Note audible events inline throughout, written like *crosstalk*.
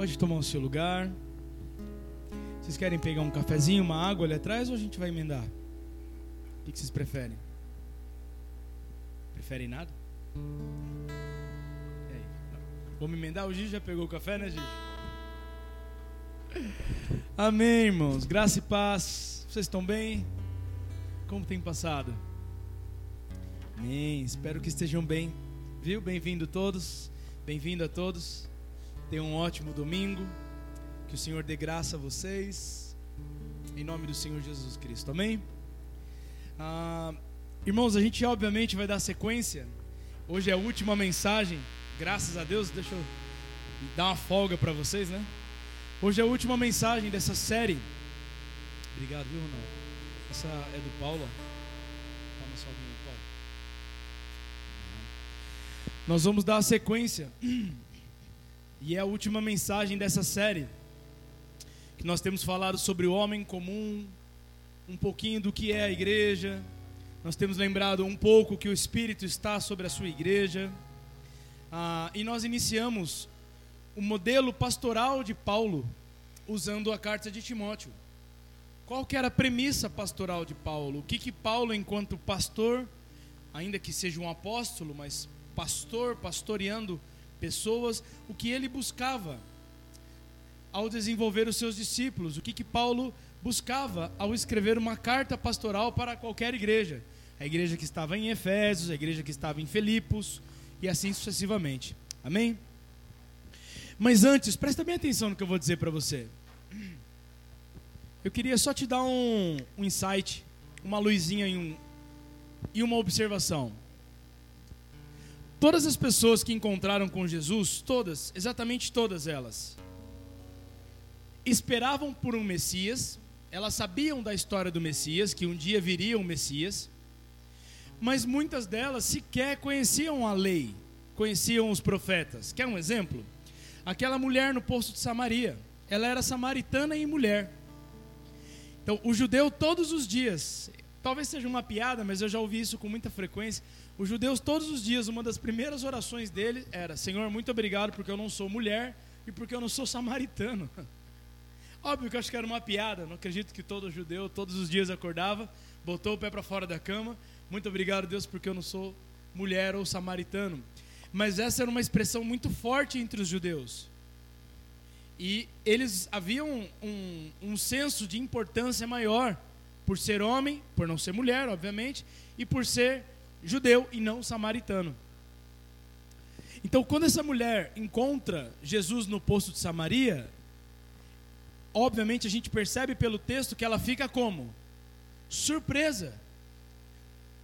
Pode tomar o seu lugar. Vocês querem pegar um cafezinho, uma água ali atrás ou a gente vai emendar? O que vocês preferem? Preferem nada? Vamos emendar? O Gigi já pegou o café, né, Gigi? Amém, irmãos. Graça e paz. Vocês estão bem? Como tem passado? Amém. Espero que estejam bem. Viu? Bem-vindo todos. Bem-vindo a todos. Tenham um ótimo domingo. Que o Senhor dê graça a vocês. Em nome do Senhor Jesus Cristo. Amém? Ah, irmãos, a gente obviamente vai dar sequência. Hoje é a última mensagem. Graças a Deus. Deixa eu dar uma folga para vocês, né? Hoje é a última mensagem dessa série. Obrigado, viu, Ronaldo? Essa é do Paulo. Calma só, Paulo. Nós vamos dar a sequência. *clears throat* E é a última mensagem dessa série. Que nós temos falado sobre o homem comum, um pouquinho do que é a igreja. Nós temos lembrado um pouco que o Espírito está sobre a sua igreja. Ah, e nós iniciamos o modelo pastoral de Paulo usando a carta de Timóteo. Qual que era a premissa pastoral de Paulo? O que que Paulo, enquanto pastor, ainda que seja um apóstolo, mas pastor, pastoreando pessoas, o que ele buscava ao desenvolver os seus discípulos, o que, que Paulo buscava ao escrever uma carta pastoral para qualquer igreja. A igreja que estava em Efésios, a igreja que estava em Filipos e assim sucessivamente. Amém? Mas antes, presta bem atenção no que eu vou dizer para você. Eu queria só te dar um, um insight, uma luzinha e, um, e uma observação. Todas as pessoas que encontraram com Jesus, todas, exatamente todas elas, esperavam por um Messias, elas sabiam da história do Messias, que um dia viria um Messias, mas muitas delas sequer conheciam a lei, conheciam os profetas. Quer um exemplo? Aquela mulher no poço de Samaria, ela era samaritana e mulher. Então, o judeu todos os dias, talvez seja uma piada, mas eu já ouvi isso com muita frequência. Os judeus, todos os dias, uma das primeiras orações dele era: Senhor, muito obrigado porque eu não sou mulher e porque eu não sou samaritano. *laughs* Óbvio que eu acho que era uma piada, não acredito que todo judeu todos os dias acordava, botou o pé para fora da cama. Muito obrigado, Deus, porque eu não sou mulher ou samaritano. Mas essa era uma expressão muito forte entre os judeus. E eles haviam um, um, um senso de importância maior por ser homem, por não ser mulher, obviamente, e por ser judeu e não samaritano. Então, quando essa mulher encontra Jesus no poço de Samaria, obviamente a gente percebe pelo texto que ela fica como? Surpresa.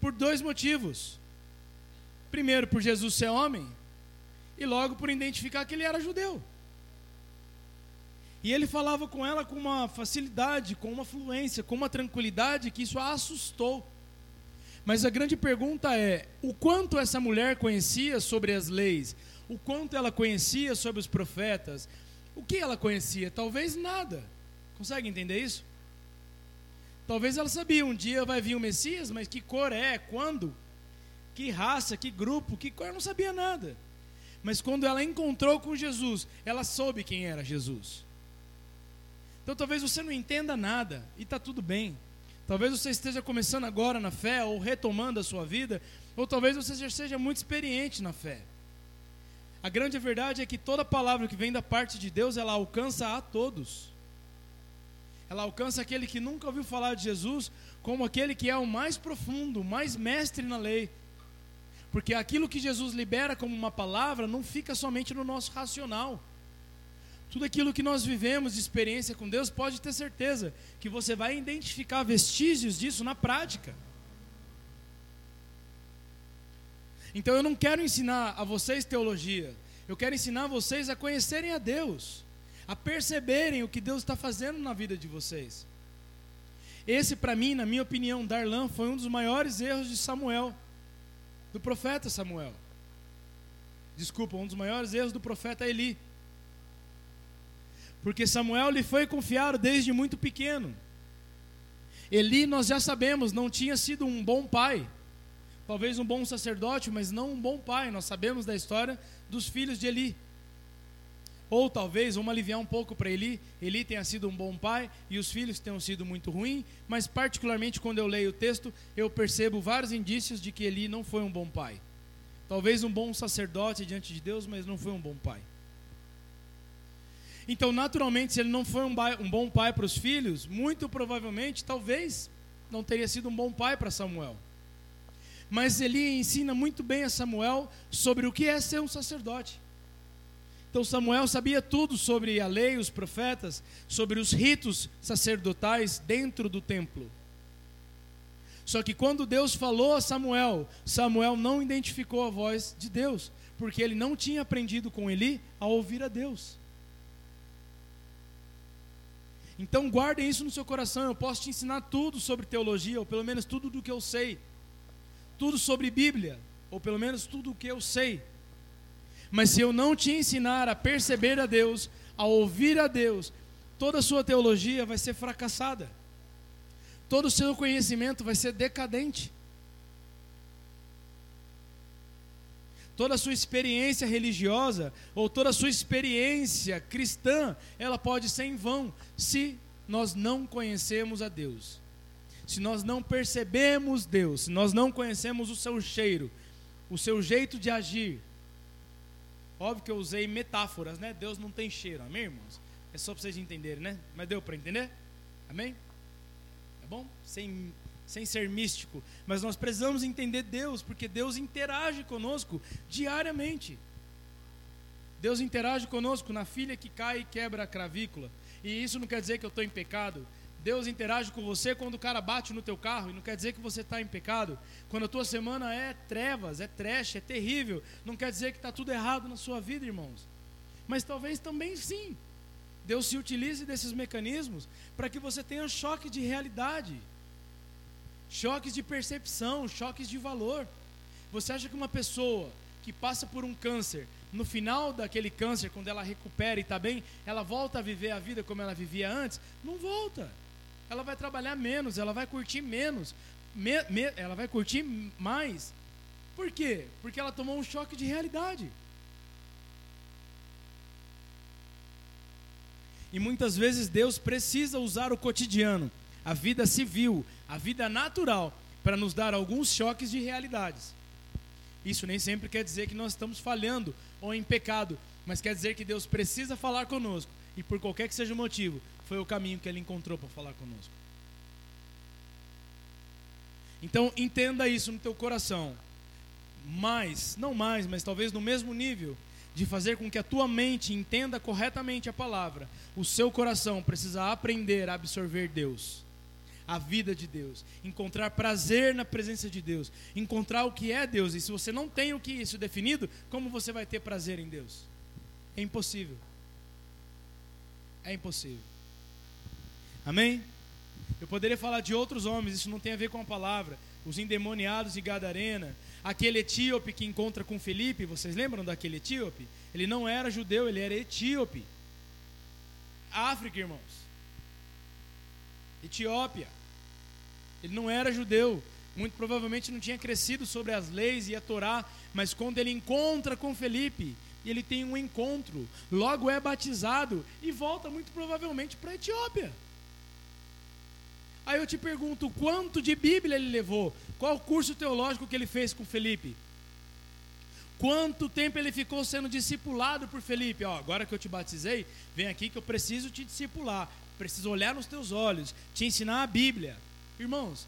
Por dois motivos. Primeiro, por Jesus ser homem, e logo por identificar que ele era judeu. E ele falava com ela com uma facilidade, com uma fluência, com uma tranquilidade que isso a assustou. Mas a grande pergunta é: o quanto essa mulher conhecia sobre as leis? O quanto ela conhecia sobre os profetas? O que ela conhecia? Talvez nada. Consegue entender isso? Talvez ela sabia, um dia vai vir o Messias, mas que cor é, quando, que raça, que grupo, que cor, não sabia nada. Mas quando ela encontrou com Jesus, ela soube quem era Jesus. Então talvez você não entenda nada, e está tudo bem. Talvez você esteja começando agora na fé ou retomando a sua vida, ou talvez você já seja muito experiente na fé. A grande verdade é que toda palavra que vem da parte de Deus, ela alcança a todos. Ela alcança aquele que nunca ouviu falar de Jesus, como aquele que é o mais profundo, o mais mestre na lei. Porque aquilo que Jesus libera como uma palavra não fica somente no nosso racional. Tudo aquilo que nós vivemos de experiência com Deus, pode ter certeza que você vai identificar vestígios disso na prática. Então eu não quero ensinar a vocês teologia, eu quero ensinar vocês a conhecerem a Deus, a perceberem o que Deus está fazendo na vida de vocês. Esse, para mim, na minha opinião, Darlan, foi um dos maiores erros de Samuel, do profeta Samuel. Desculpa, um dos maiores erros do profeta Eli. Porque Samuel lhe foi confiado desde muito pequeno. Eli, nós já sabemos, não tinha sido um bom pai. Talvez um bom sacerdote, mas não um bom pai. Nós sabemos da história dos filhos de Eli. Ou talvez, vamos aliviar um pouco para Eli, Eli tenha sido um bom pai e os filhos tenham sido muito ruins, mas particularmente quando eu leio o texto, eu percebo vários indícios de que Eli não foi um bom pai. Talvez um bom sacerdote diante de Deus, mas não foi um bom pai. Então, naturalmente, se ele não foi um, um bom pai para os filhos, muito provavelmente, talvez, não teria sido um bom pai para Samuel. Mas Eli ensina muito bem a Samuel sobre o que é ser um sacerdote. Então Samuel sabia tudo sobre a lei, os profetas, sobre os ritos sacerdotais dentro do templo. Só que quando Deus falou a Samuel, Samuel não identificou a voz de Deus, porque ele não tinha aprendido com Eli a ouvir a Deus. Então guardem isso no seu coração. Eu posso te ensinar tudo sobre teologia, ou pelo menos tudo do que eu sei. Tudo sobre Bíblia, ou pelo menos tudo o que eu sei. Mas se eu não te ensinar a perceber a Deus, a ouvir a Deus, toda a sua teologia vai ser fracassada. Todo o seu conhecimento vai ser decadente. Toda a sua experiência religiosa ou toda a sua experiência cristã, ela pode ser em vão se nós não conhecemos a Deus. Se nós não percebemos Deus, se nós não conhecemos o seu cheiro, o seu jeito de agir. Óbvio que eu usei metáforas, né? Deus não tem cheiro, amém, irmãos? É só para vocês entenderem, né? Mas deu para entender? Amém? É bom? Sem sem ser místico, mas nós precisamos entender Deus, porque Deus interage conosco diariamente. Deus interage conosco na filha que cai e quebra a cravícula. E isso não quer dizer que eu estou em pecado. Deus interage com você quando o cara bate no teu carro, e não quer dizer que você está em pecado. Quando a tua semana é trevas, é trash, é terrível, não quer dizer que está tudo errado na sua vida, irmãos. Mas talvez também sim. Deus se utilize desses mecanismos para que você tenha um choque de realidade choques de percepção, choques de valor. Você acha que uma pessoa que passa por um câncer, no final daquele câncer, quando ela recupera e está bem, ela volta a viver a vida como ela vivia antes? Não volta. Ela vai trabalhar menos, ela vai curtir menos, me, me, ela vai curtir mais. Por quê? Porque ela tomou um choque de realidade. E muitas vezes Deus precisa usar o cotidiano a vida civil, a vida natural, para nos dar alguns choques de realidades. Isso nem sempre quer dizer que nós estamos falhando ou em pecado, mas quer dizer que Deus precisa falar conosco e por qualquer que seja o motivo, foi o caminho que ele encontrou para falar conosco. Então entenda isso no teu coração. Mais, não mais, mas talvez no mesmo nível de fazer com que a tua mente entenda corretamente a palavra, o seu coração precisa aprender a absorver Deus a vida de Deus, encontrar prazer na presença de Deus, encontrar o que é Deus. E se você não tem o que isso definido, como você vai ter prazer em Deus? É impossível. É impossível. Amém? Eu poderia falar de outros homens, isso não tem a ver com a palavra. Os endemoniados de Gadarena, aquele etíope que encontra com Felipe, vocês lembram daquele etíope? Ele não era judeu, ele era etíope. África, irmãos. Etiópia. Ele não era judeu, muito provavelmente não tinha crescido sobre as leis e a Torá, mas quando ele encontra com Felipe, ele tem um encontro, logo é batizado e volta muito provavelmente para a Etiópia. Aí eu te pergunto, quanto de Bíblia ele levou? Qual curso teológico que ele fez com Felipe? Quanto tempo ele ficou sendo discipulado por Felipe? Ó, agora que eu te batizei, vem aqui que eu preciso te discipular preciso olhar nos teus olhos, te ensinar a Bíblia. Irmãos,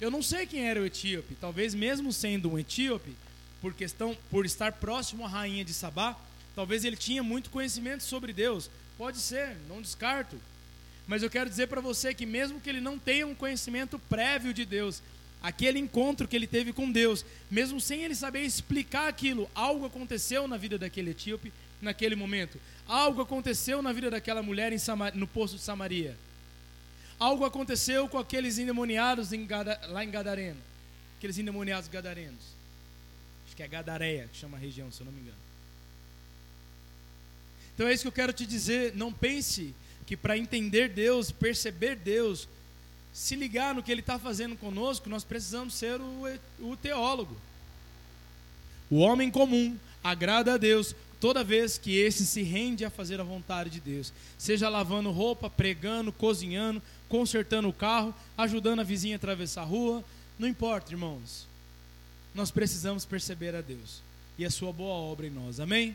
eu não sei quem era o etíope, talvez mesmo sendo um etíope, por questão por estar próximo à rainha de Sabá, talvez ele tinha muito conhecimento sobre Deus. Pode ser, não descarto. Mas eu quero dizer para você que mesmo que ele não tenha um conhecimento prévio de Deus, aquele encontro que ele teve com Deus, mesmo sem ele saber explicar aquilo, algo aconteceu na vida daquele etíope naquele momento. Algo aconteceu na vida daquela mulher Samar... no poço de Samaria. Algo aconteceu com aqueles endemoniados em Gada... lá em Gadareno. Aqueles endemoniados gadarenos. Acho que é Gadareia que chama a região, se eu não me engano. Então é isso que eu quero te dizer. Não pense que para entender Deus, perceber Deus, se ligar no que Ele está fazendo conosco, nós precisamos ser o, o teólogo. O homem comum agrada a Deus toda vez que esse se rende a fazer a vontade de Deus, seja lavando roupa, pregando, cozinhando, consertando o carro, ajudando a vizinha a atravessar a rua, não importa, irmãos. Nós precisamos perceber a Deus e a sua boa obra em nós. Amém?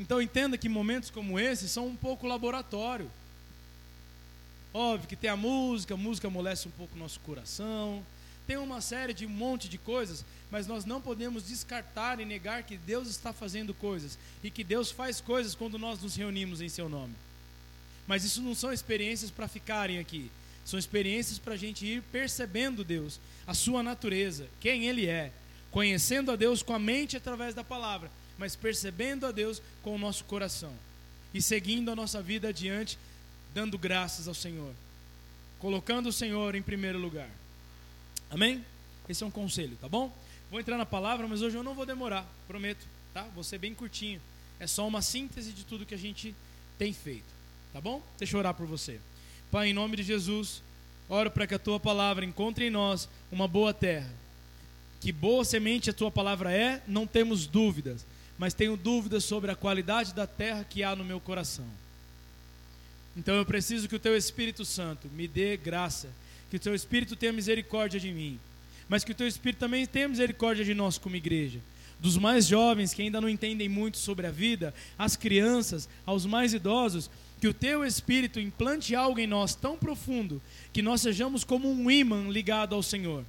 Então entenda que momentos como esse são um pouco laboratório. Óbvio que tem a música, a música amolece um pouco o nosso coração, tem uma série de um monte de coisas, mas nós não podemos descartar e negar que Deus está fazendo coisas e que Deus faz coisas quando nós nos reunimos em Seu nome. Mas isso não são experiências para ficarem aqui, são experiências para a gente ir percebendo Deus, a Sua natureza, quem Ele é, conhecendo a Deus com a mente através da palavra, mas percebendo a Deus com o nosso coração e seguindo a nossa vida adiante, dando graças ao Senhor, colocando o Senhor em primeiro lugar. Amém? Esse é um conselho, tá bom? Vou entrar na palavra, mas hoje eu não vou demorar, prometo, tá? Vou ser bem curtinho. É só uma síntese de tudo que a gente tem feito, tá bom? Deixa eu orar por você. Pai, em nome de Jesus, oro para que a tua palavra encontre em nós uma boa terra. Que boa semente a tua palavra é, não temos dúvidas, mas tenho dúvidas sobre a qualidade da terra que há no meu coração. Então eu preciso que o teu Espírito Santo me dê graça que o teu Espírito tenha misericórdia de mim, mas que o teu Espírito também tenha misericórdia de nós como igreja. Dos mais jovens que ainda não entendem muito sobre a vida, às crianças, aos mais idosos, que o teu Espírito implante algo em nós tão profundo que nós sejamos como um imã ligado ao Senhor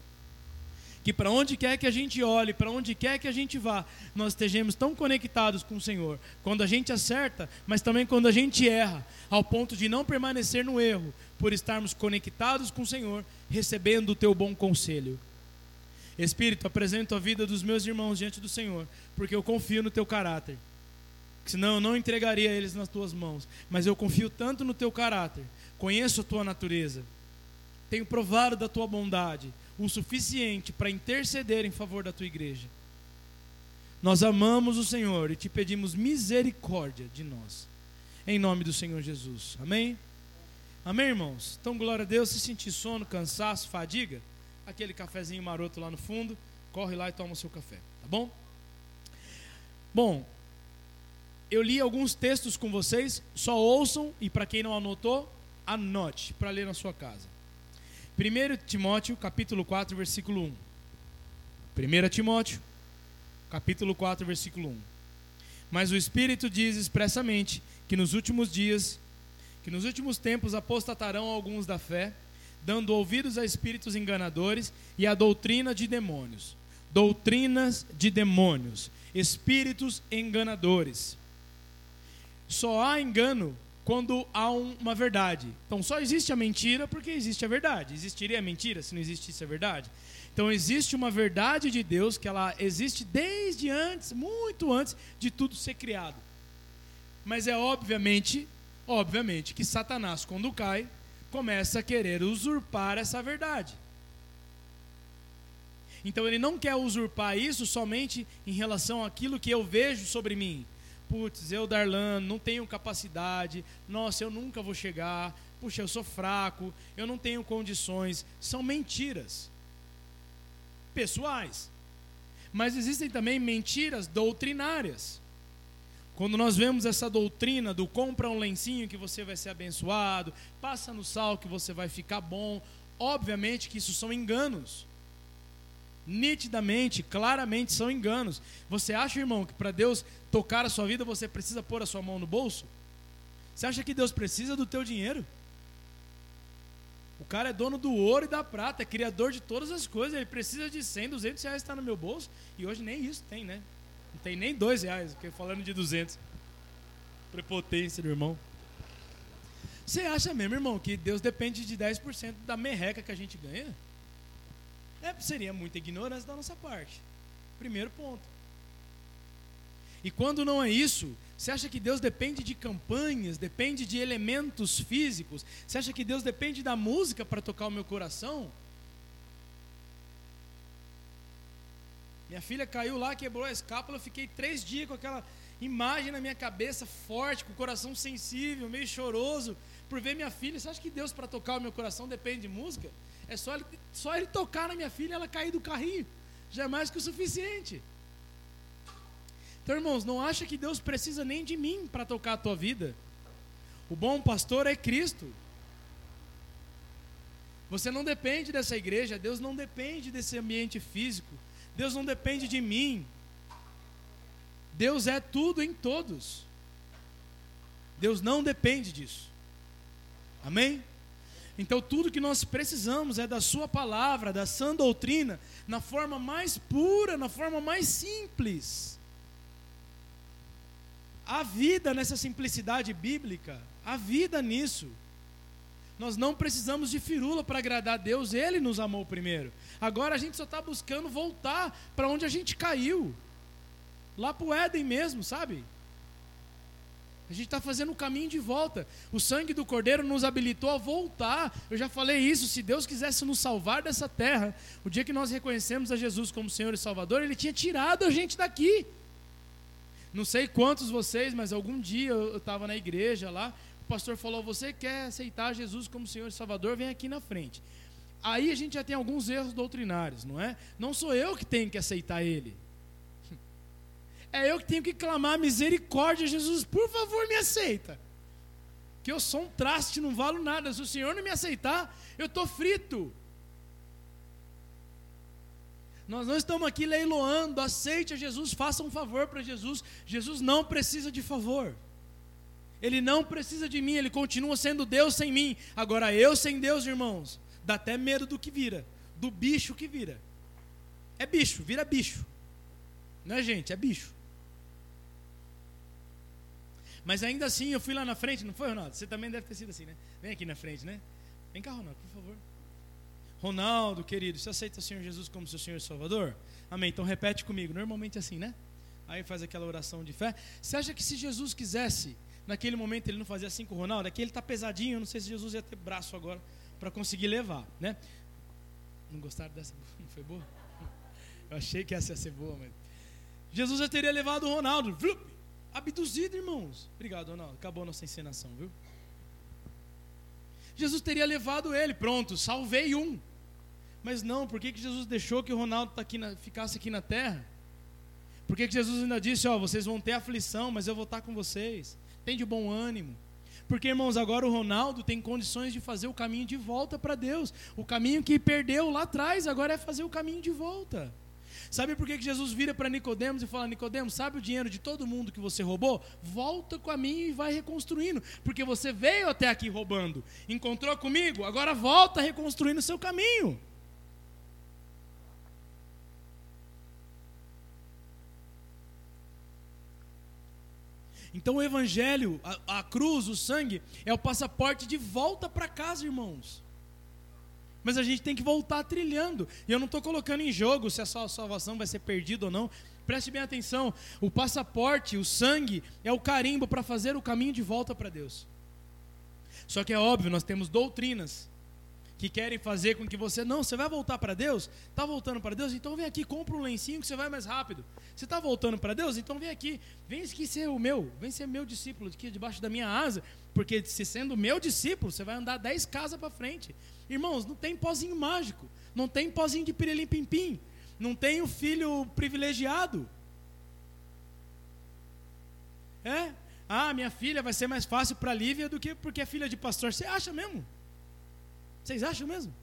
que para onde quer que a gente olhe, para onde quer que a gente vá, nós estejamos tão conectados com o Senhor. Quando a gente acerta, mas também quando a gente erra, ao ponto de não permanecer no erro, por estarmos conectados com o Senhor, recebendo o teu bom conselho. Espírito, apresento a vida dos meus irmãos diante do Senhor, porque eu confio no teu caráter. Senão eu não entregaria eles nas tuas mãos. Mas eu confio tanto no teu caráter, conheço a tua natureza, tenho provado da tua bondade, o suficiente para interceder em favor da tua igreja. Nós amamos o Senhor e te pedimos misericórdia de nós. Em nome do Senhor Jesus. Amém? Amém, irmãos? Então, glória a Deus. Se sentir sono, cansaço, fadiga, aquele cafezinho maroto lá no fundo, corre lá e toma o seu café, tá bom? Bom, eu li alguns textos com vocês, só ouçam e para quem não anotou, anote para ler na sua casa. 1 Timóteo, capítulo 4, versículo 1. 1 Timóteo, capítulo 4, versículo 1. Mas o Espírito diz expressamente que nos últimos dias, que nos últimos tempos apostatarão alguns da fé, dando ouvidos a espíritos enganadores e a doutrina de demônios. Doutrinas de demônios, espíritos enganadores. Só há engano quando há um, uma verdade. Então só existe a mentira porque existe a verdade. Existiria a mentira se não existisse a verdade? Então existe uma verdade de Deus que ela existe desde antes, muito antes de tudo ser criado. Mas é obviamente, obviamente que Satanás quando cai, começa a querer usurpar essa verdade. Então ele não quer usurpar isso somente em relação àquilo que eu vejo sobre mim, putz, eu, Darlan, não tenho capacidade, nossa, eu nunca vou chegar, puxa, eu sou fraco, eu não tenho condições. São mentiras pessoais. Mas existem também mentiras doutrinárias. Quando nós vemos essa doutrina do compra um lencinho que você vai ser abençoado, passa no sal que você vai ficar bom, obviamente que isso são enganos nitidamente, claramente são enganos. Você acha, irmão, que para Deus tocar a sua vida você precisa pôr a sua mão no bolso? Você acha que Deus precisa do teu dinheiro? O cara é dono do ouro e da prata, é criador de todas as coisas. Ele precisa de 100, 200 reais está no meu bolso. E hoje nem isso tem, né? Não tem nem dois reais, porque falando de 200. Prepotência do irmão. Você acha mesmo, irmão, que Deus depende de 10% da merreca que a gente ganha? É, seria muita ignorância da nossa parte. Primeiro ponto. E quando não é isso, você acha que Deus depende de campanhas, depende de elementos físicos? Você acha que Deus depende da música para tocar o meu coração? Minha filha caiu lá, quebrou a escápula, eu fiquei três dias com aquela imagem na minha cabeça, forte, com o coração sensível, meio choroso, por ver minha filha. Você acha que Deus para tocar o meu coração depende de música? É só ele, só ele tocar na minha filha ela cair do carrinho. Já é mais que o suficiente. Então, irmãos, não acha que Deus precisa nem de mim para tocar a tua vida. O bom pastor é Cristo. Você não depende dessa igreja, Deus não depende desse ambiente físico, Deus não depende de mim. Deus é tudo em todos. Deus não depende disso. Amém? Então, tudo que nós precisamos é da Sua palavra, da sã doutrina, na forma mais pura, na forma mais simples. A vida nessa simplicidade bíblica, a vida nisso. Nós não precisamos de firula para agradar a Deus, Ele nos amou primeiro. Agora a gente só está buscando voltar para onde a gente caiu lá para o Éden mesmo, sabe? A gente está fazendo o caminho de volta. O sangue do Cordeiro nos habilitou a voltar. Eu já falei isso. Se Deus quisesse nos salvar dessa terra, o dia que nós reconhecemos a Jesus como Senhor e Salvador, Ele tinha tirado a gente daqui. Não sei quantos vocês, mas algum dia eu estava na igreja lá. O pastor falou: Você quer aceitar Jesus como Senhor e Salvador? Vem aqui na frente. Aí a gente já tem alguns erros doutrinários, não é? Não sou eu que tenho que aceitar Ele. É eu que tenho que clamar misericórdia, Jesus, por favor, me aceita. Que eu sou um traste, não valo nada. Se o Senhor não me aceitar, eu estou frito. Nós não estamos aqui leiloando, aceite a Jesus, faça um favor para Jesus. Jesus não precisa de favor. Ele não precisa de mim, ele continua sendo Deus sem mim. Agora eu sem Deus, irmãos, dá até medo do que vira, do bicho que vira. É bicho, vira bicho. Não é gente, é bicho. Mas ainda assim, eu fui lá na frente, não foi, Ronaldo? Você também deve ter sido assim, né? Vem aqui na frente, né? Vem cá, Ronaldo, por favor. Ronaldo, querido, você aceita o Senhor Jesus como seu Senhor e Salvador? Amém. Então repete comigo. Normalmente é assim, né? Aí faz aquela oração de fé. Você acha que se Jesus quisesse, naquele momento ele não fazia assim com o Ronaldo? Aqui ele está pesadinho, eu não sei se Jesus ia ter braço agora para conseguir levar, né? Não gostaram dessa? *laughs* Não foi boa? Eu achei que essa ia ser boa, mas. Jesus já teria levado o Ronaldo abduzido, irmãos. Obrigado, Ronaldo. Acabou a nossa encenação, viu? Jesus teria levado ele, pronto, salvei um. Mas não, por que, que Jesus deixou que o Ronaldo tá aqui na, ficasse aqui na terra? Por que, que Jesus ainda disse, ó, vocês vão ter aflição, mas eu vou estar com vocês. Tem de bom ânimo. Porque, irmãos, agora o Ronaldo tem condições de fazer o caminho de volta para Deus. O caminho que perdeu lá atrás, agora é fazer o caminho de volta. Sabe por que Jesus vira para Nicodemos e fala: Nicodemos, sabe o dinheiro de todo mundo que você roubou? Volta com a mim e vai reconstruindo, porque você veio até aqui roubando, encontrou comigo, agora volta reconstruindo o seu caminho. Então o Evangelho, a, a, cruz, o sangue, é o passaporte de volta para casa, irmãos. Mas a gente tem que voltar trilhando. E eu não estou colocando em jogo se a sua salvação vai ser perdida ou não. Preste bem atenção: o passaporte, o sangue, é o carimbo para fazer o caminho de volta para Deus. Só que é óbvio, nós temos doutrinas que querem fazer com que você, não, você vai voltar para Deus? Está voltando para Deus? Então vem aqui, compra um lencinho que você vai mais rápido. Você está voltando para Deus? Então vem aqui, vem aqui ser o meu, vem ser meu discípulo aqui debaixo da minha asa, porque se sendo meu discípulo, você vai andar dez casas para frente. Irmãos, não tem pozinho mágico, não tem pozinho de pirelim pim pim, não tem o filho privilegiado. É? Ah, minha filha vai ser mais fácil para Lívia do que porque é filha de pastor. Você acha mesmo? Vocês acham mesmo?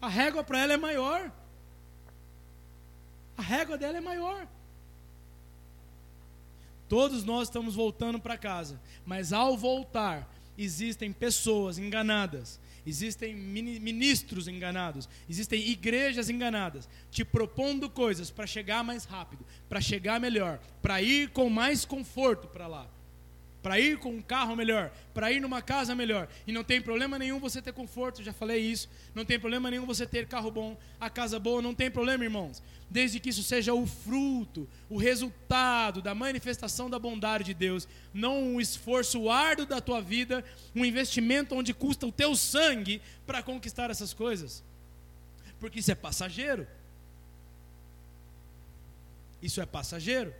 A régua para ela é maior. A régua dela é maior. Todos nós estamos voltando para casa, mas ao voltar, existem pessoas enganadas, existem ministros enganados, existem igrejas enganadas, te propondo coisas para chegar mais rápido, para chegar melhor, para ir com mais conforto para lá para ir com um carro melhor, para ir numa casa melhor. E não tem problema nenhum você ter conforto, já falei isso. Não tem problema nenhum você ter carro bom, a casa boa, não tem problema, irmãos. Desde que isso seja o fruto, o resultado da manifestação da bondade de Deus, não um esforço árduo da tua vida, um investimento onde custa o teu sangue para conquistar essas coisas. Porque isso é passageiro. Isso é passageiro.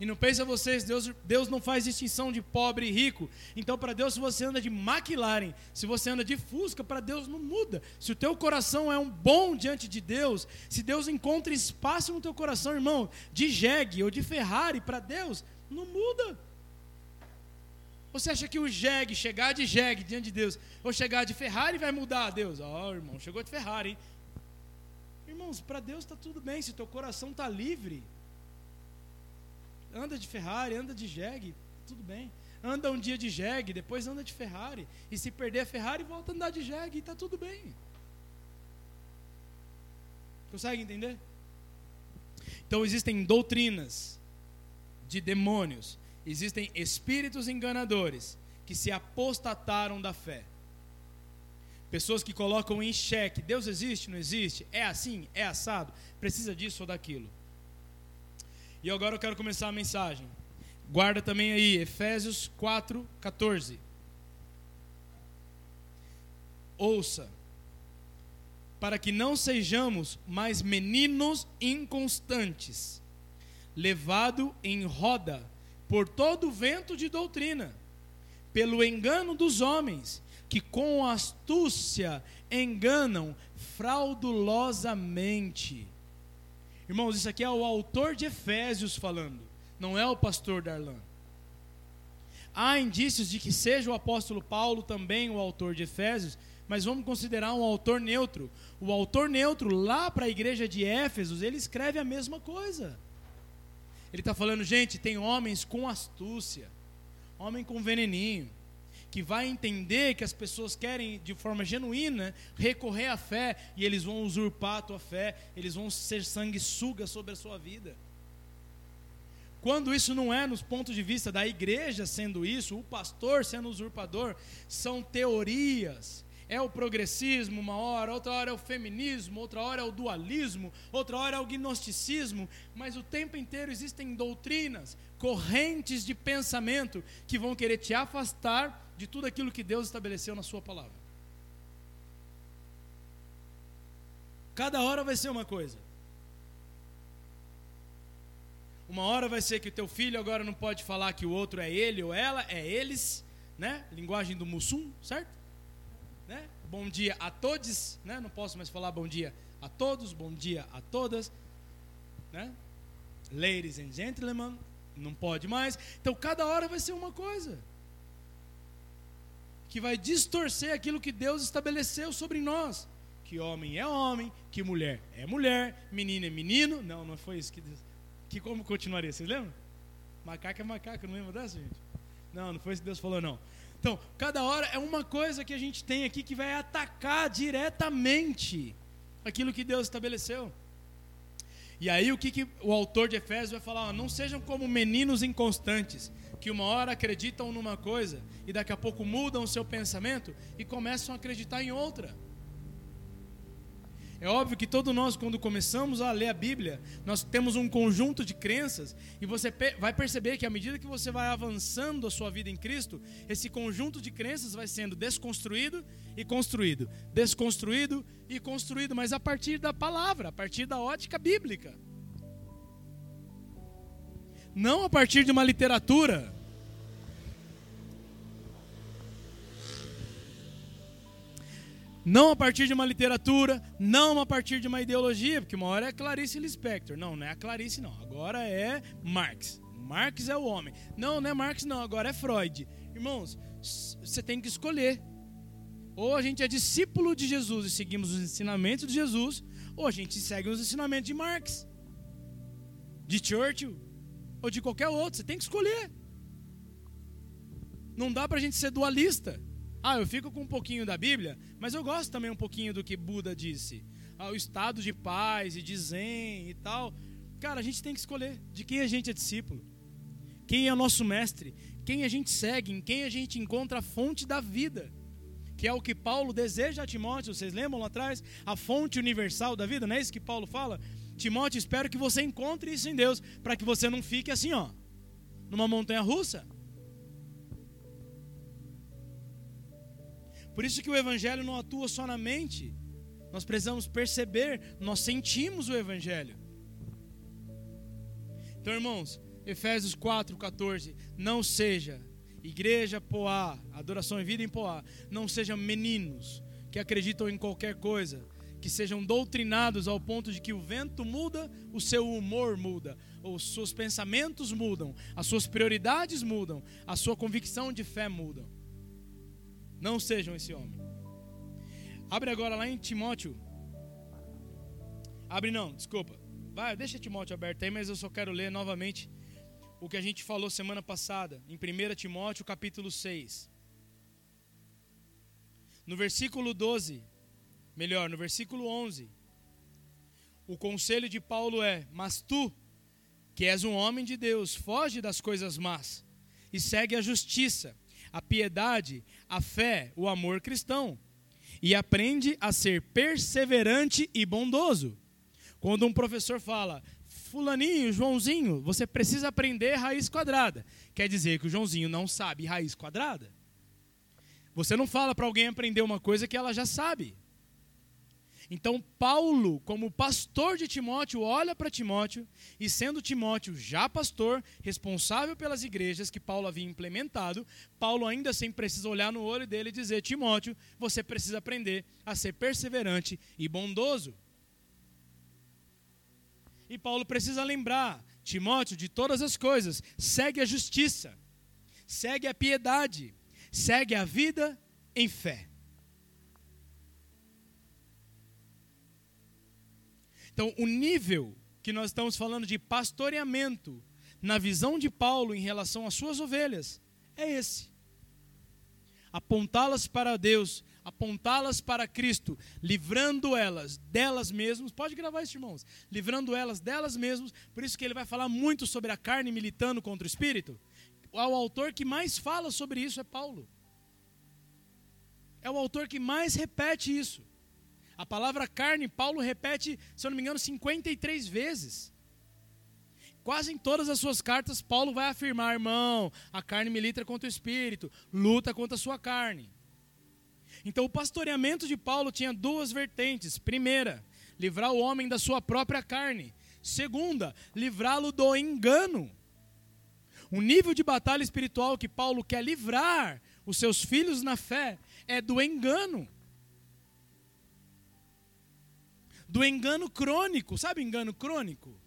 E não pensa vocês, Deus, Deus não faz distinção de pobre e rico. Então, para Deus, se você anda de McLaren, se você anda de Fusca, para Deus não muda. Se o teu coração é um bom diante de Deus, se Deus encontra espaço no teu coração, irmão, de jegue ou de Ferrari, para Deus, não muda. Você acha que o jegue, chegar de jegue diante de Deus, ou chegar de Ferrari vai mudar Deus? Ó, oh, irmão, chegou de Ferrari, hein? Irmãos, para Deus está tudo bem, se teu coração está livre anda de Ferrari, anda de jegue, tudo bem. Anda um dia de jegue, depois anda de Ferrari. E se perder a Ferrari, volta a andar de jegue e está tudo bem. Consegue entender? Então existem doutrinas de demônios, existem espíritos enganadores que se apostataram da fé. Pessoas que colocam em xeque: Deus existe, não existe? É assim? É assado? Precisa disso ou daquilo? E agora eu quero começar a mensagem. Guarda também aí, Efésios 4, 14. Ouça, para que não sejamos mais meninos inconstantes, levado em roda por todo vento de doutrina, pelo engano dos homens, que com astúcia enganam fraudulosamente Irmãos, isso aqui é o autor de Efésios falando, não é o pastor Darlan. Há indícios de que seja o apóstolo Paulo também o autor de Efésios, mas vamos considerar um autor neutro. O autor neutro, lá para a igreja de Éfesos, ele escreve a mesma coisa. Ele está falando, gente, tem homens com astúcia, homem com veneninho, que vai entender que as pessoas querem, de forma genuína, recorrer à fé e eles vão usurpar a tua fé, eles vão ser sanguessuga sobre a sua vida. Quando isso não é nos pontos de vista da igreja sendo isso, o pastor sendo usurpador, são teorias. É o progressismo uma hora, outra hora é o feminismo, outra hora é o dualismo, outra hora é o gnosticismo, mas o tempo inteiro existem doutrinas, correntes de pensamento que vão querer te afastar de tudo aquilo que Deus estabeleceu na Sua palavra. Cada hora vai ser uma coisa. Uma hora vai ser que o teu filho agora não pode falar que o outro é ele ou ela, é eles, né? Linguagem do Mussum, certo? Né? Bom dia a todos, né? Não posso mais falar bom dia a todos, bom dia a todas, né? Ladies and gentlemen, não pode mais. Então cada hora vai ser uma coisa que vai distorcer aquilo que Deus estabeleceu sobre nós. Que homem é homem, que mulher é mulher, menino é menino. Não, não foi isso que Deus. Que como continuaria? Vocês lembram? Macaco é macaco, não lembra dessa, gente? Não, não foi isso que Deus falou, não. Então, cada hora é uma coisa que a gente tem aqui que vai atacar diretamente aquilo que Deus estabeleceu. E aí o que, que o autor de Efésios vai falar? Ó, não sejam como meninos inconstantes, que uma hora acreditam numa coisa e daqui a pouco mudam o seu pensamento e começam a acreditar em outra. É óbvio que todos nós, quando começamos a ler a Bíblia, nós temos um conjunto de crenças e você vai perceber que à medida que você vai avançando a sua vida em Cristo, esse conjunto de crenças vai sendo desconstruído e construído, desconstruído e construído, mas a partir da palavra, a partir da ótica bíblica. Não a partir de uma literatura Não a partir de uma literatura, não a partir de uma ideologia, porque uma hora é Clarice Lispector. Não, não é a Clarice, não. Agora é Marx. Marx é o homem. Não, não é Marx, não. Agora é Freud. Irmãos, você tem que escolher. Ou a gente é discípulo de Jesus e seguimos os ensinamentos de Jesus, ou a gente segue os ensinamentos de Marx, de Churchill, ou de qualquer outro. Você tem que escolher. Não dá para a gente ser dualista. Ah, eu fico com um pouquinho da Bíblia, mas eu gosto também um pouquinho do que Buda disse. Ah, o estado de paz e de zen e tal. Cara, a gente tem que escolher de quem a gente é discípulo. Quem é o nosso mestre, quem a gente segue, em quem a gente encontra a fonte da vida. Que é o que Paulo deseja a Timóteo, vocês lembram lá atrás? A fonte universal da vida, não é isso que Paulo fala? Timóteo, espero que você encontre isso em Deus, para que você não fique assim, ó, numa montanha russa. Por isso que o evangelho não atua só na mente. Nós precisamos perceber, nós sentimos o evangelho. Então, irmãos, Efésios 4, 14. Não seja, igreja Poá, adoração em vida em Poá, não sejam meninos que acreditam em qualquer coisa, que sejam doutrinados ao ponto de que o vento muda, o seu humor muda, os seus pensamentos mudam, as suas prioridades mudam, a sua convicção de fé muda. Não sejam esse homem. Abre agora lá em Timóteo. Abre não, desculpa. Vai, deixa Timóteo aberto aí, mas eu só quero ler novamente o que a gente falou semana passada, em 1 Timóteo capítulo 6. No versículo 12, melhor, no versículo 11, o conselho de Paulo é: Mas tu, que és um homem de Deus, foge das coisas más e segue a justiça, a piedade, a fé, o amor cristão, e aprende a ser perseverante e bondoso. Quando um professor fala, Fulaninho, Joãozinho, você precisa aprender raiz quadrada. Quer dizer que o Joãozinho não sabe raiz quadrada? Você não fala para alguém aprender uma coisa que ela já sabe. Então, Paulo, como pastor de Timóteo, olha para Timóteo e, sendo Timóteo já pastor, responsável pelas igrejas que Paulo havia implementado, Paulo ainda assim precisa olhar no olho dele e dizer: Timóteo, você precisa aprender a ser perseverante e bondoso. E Paulo precisa lembrar Timóteo de todas as coisas, segue a justiça, segue a piedade, segue a vida em fé. Então, o nível que nós estamos falando de pastoreamento na visão de Paulo em relação às suas ovelhas é esse: apontá-las para Deus, apontá-las para Cristo, livrando elas delas mesmas. Pode gravar isso, irmãos. Livrando elas delas mesmas. Por isso que ele vai falar muito sobre a carne militando contra o espírito. O autor que mais fala sobre isso é Paulo. É o autor que mais repete isso. A palavra carne, Paulo repete, se eu não me engano, 53 vezes. Quase em todas as suas cartas, Paulo vai afirmar, irmão, a carne milita contra o espírito, luta contra a sua carne. Então, o pastoreamento de Paulo tinha duas vertentes. Primeira, livrar o homem da sua própria carne. Segunda, livrá-lo do engano. O nível de batalha espiritual que Paulo quer livrar os seus filhos na fé é do engano. Do engano crônico. Sabe engano crônico?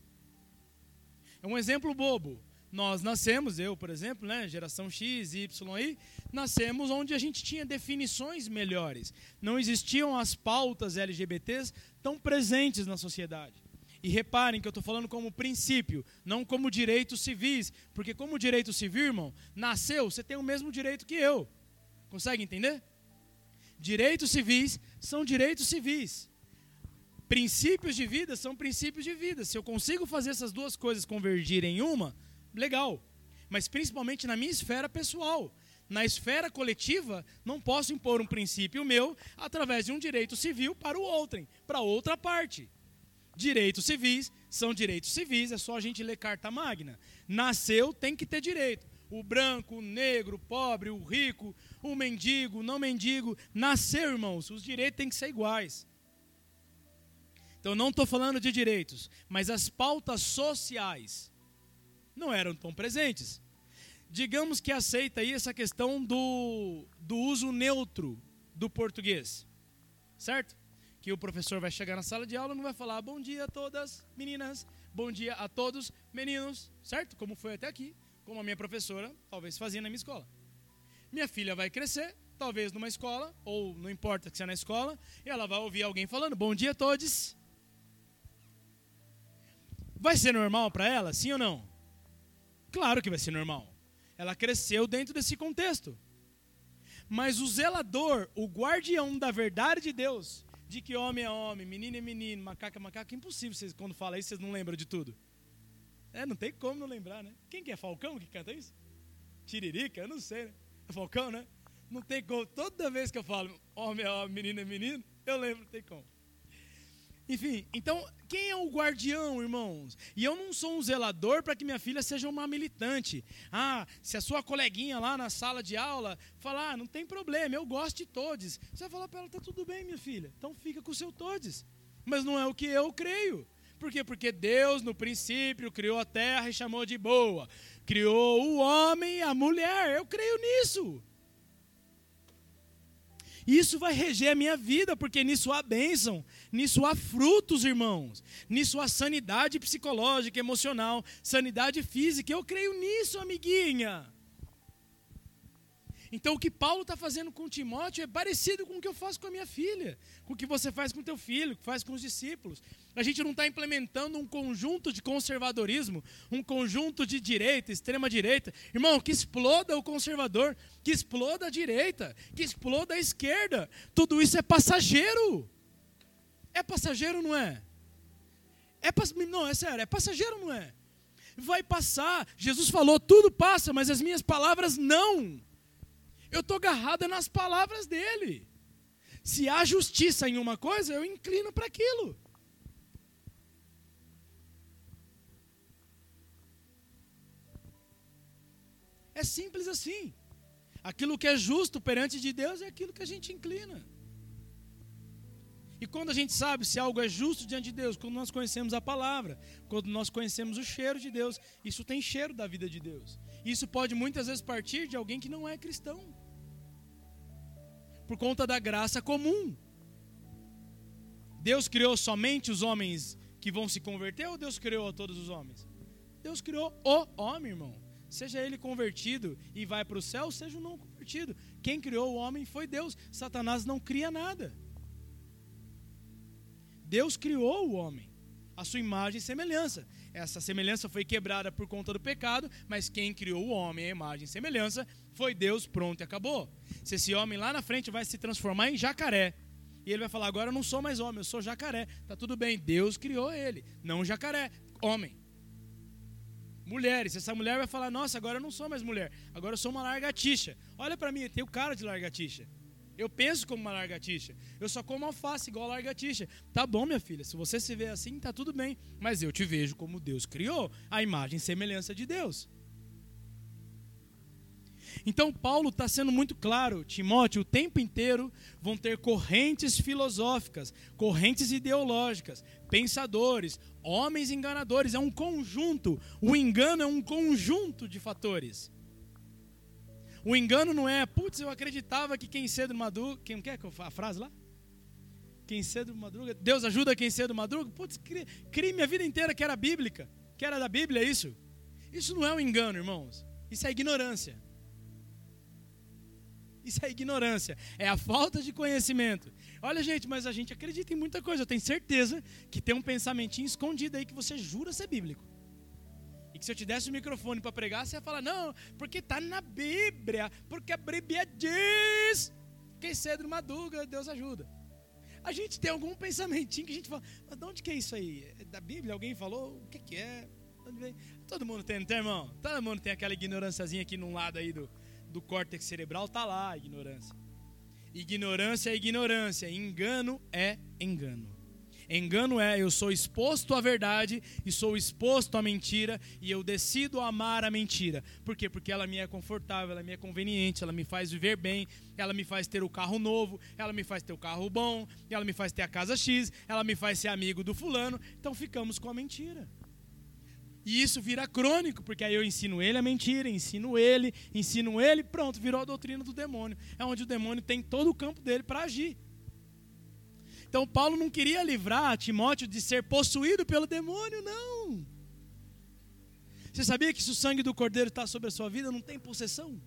É um exemplo bobo. Nós nascemos, eu, por exemplo, né, geração X, Y nascemos onde a gente tinha definições melhores. Não existiam as pautas LGBTs tão presentes na sociedade. E reparem que eu estou falando como princípio, não como direitos civis. Porque como direito civil, irmão, nasceu, você tem o mesmo direito que eu. Consegue entender? Direitos civis são direitos civis princípios de vida são princípios de vida. Se eu consigo fazer essas duas coisas convergir em uma, legal. Mas principalmente na minha esfera pessoal. Na esfera coletiva, não posso impor um princípio meu através de um direito civil para o outrem, para outra parte. Direitos civis são direitos civis, é só a gente ler carta magna. Nasceu, tem que ter direito. O branco, o negro, o pobre, o rico, o mendigo, o não mendigo, nasceu, irmãos, os direitos têm que ser iguais. Então, não estou falando de direitos, mas as pautas sociais não eram tão presentes. Digamos que aceita aí essa questão do, do uso neutro do português, certo? Que o professor vai chegar na sala de aula e não vai falar bom dia a todas meninas, bom dia a todos meninos, certo? Como foi até aqui, como a minha professora talvez fazia na minha escola. Minha filha vai crescer, talvez numa escola, ou não importa que seja na escola, e ela vai ouvir alguém falando bom dia a todos Vai ser normal para ela, sim ou não? Claro que vai ser normal. Ela cresceu dentro desse contexto. Mas o zelador, o guardião da verdade de Deus, de que homem é homem, menino é menino, macaco é macaco, impossível vocês, quando fala isso, vocês não lembram de tudo. É, não tem como não lembrar, né? Quem que é Falcão que canta isso? Tiririca? Eu não sei, né? É Falcão, né? Não tem como. Toda vez que eu falo homem é homem, menino é menino, eu lembro, não tem como. Enfim, então, quem é o guardião, irmãos? E eu não sou um zelador para que minha filha seja uma militante. Ah, se a sua coleguinha lá na sala de aula falar, ah, não tem problema, eu gosto de todos. Você vai falar para ela, tá tudo bem, minha filha. Então fica com o seu todes. Mas não é o que eu creio. Por quê? Porque Deus, no princípio, criou a terra e chamou de boa. Criou o homem e a mulher. Eu creio nisso. Isso vai reger a minha vida, porque nisso há bênção, nisso há frutos, irmãos. Nisso há sanidade psicológica, emocional, sanidade física. Eu creio nisso, amiguinha. Então, o que Paulo está fazendo com Timóteo é parecido com o que eu faço com a minha filha, com o que você faz com o teu filho, que faz com os discípulos. A gente não está implementando um conjunto de conservadorismo, um conjunto de direita, extrema direita. Irmão, que exploda o conservador, que exploda a direita, que exploda a esquerda. Tudo isso é passageiro. É passageiro, não é? É não, é sério, é passageiro, não é? Vai passar. Jesus falou: tudo passa, mas as minhas palavras não. Eu estou agarrada nas palavras dele. Se há justiça em uma coisa, eu inclino para aquilo. É simples assim. Aquilo que é justo perante de Deus é aquilo que a gente inclina. E quando a gente sabe se algo é justo diante de Deus, quando nós conhecemos a palavra, quando nós conhecemos o cheiro de Deus, isso tem cheiro da vida de Deus. Isso pode muitas vezes partir de alguém que não é cristão por conta da graça comum. Deus criou somente os homens que vão se converter ou Deus criou a todos os homens? Deus criou o homem, irmão. Seja ele convertido e vai para o céu, seja o não convertido. Quem criou o homem foi Deus. Satanás não cria nada. Deus criou o homem, a sua imagem e semelhança. Essa semelhança foi quebrada por conta do pecado, mas quem criou o homem, a imagem e semelhança, foi Deus, pronto acabou. Se esse homem lá na frente vai se transformar em jacaré, e ele vai falar: agora eu não sou mais homem, eu sou jacaré. Tá tudo bem, Deus criou ele, não jacaré, homem. Mulheres, essa mulher vai falar: nossa, agora eu não sou mais mulher, agora eu sou uma largatixa. Olha para mim, tem o cara de largatixa. Eu penso como uma largatixa. Eu só como alface igual a largatixa. Tá bom, minha filha. Se você se vê assim, tá tudo bem. Mas eu te vejo como Deus criou, a imagem e semelhança de Deus. Então, Paulo está sendo muito claro, Timóteo, o tempo inteiro vão ter correntes filosóficas, correntes ideológicas, pensadores, homens enganadores. É um conjunto. O engano é um conjunto de fatores. O engano não é, putz, eu acreditava que quem cedo madruga. Quem quer a frase lá? Quem cedo madruga. Deus ajuda quem cedo madruga. Putz, criei minha vida inteira que era bíblica, que era da Bíblia, é isso? Isso não é um engano, irmãos. Isso é ignorância. Isso é ignorância, é a falta de conhecimento. Olha, gente, mas a gente acredita em muita coisa. Eu tenho certeza que tem um pensamentinho escondido aí que você jura ser bíblico. E que se eu te desse o microfone para pregar, você ia falar: não, porque está na Bíblia, porque a Bíblia diz. Quem cedo madruga, Deus ajuda. A gente tem algum pensamentinho que a gente fala: mas de onde que é isso aí? É da Bíblia? Alguém falou? O que, que é? Todo mundo tem, não tem, irmão? Todo mundo tem aquela ignorânciazinha aqui num lado aí do do córtex cerebral está lá a ignorância. Ignorância é ignorância, engano é engano. Engano é eu sou exposto à verdade e sou exposto à mentira e eu decido amar a mentira. Por quê? Porque ela me é confortável, ela me é conveniente, ela me faz viver bem, ela me faz ter o carro novo, ela me faz ter o carro bom, ela me faz ter a casa X, ela me faz ser amigo do fulano. Então ficamos com a mentira. E isso vira crônico, porque aí eu ensino ele a mentira, ensino ele, ensino ele, pronto, virou a doutrina do demônio. É onde o demônio tem todo o campo dele para agir. Então Paulo não queria livrar Timóteo de ser possuído pelo demônio, não. Você sabia que se o sangue do cordeiro está sobre a sua vida, não tem possessão?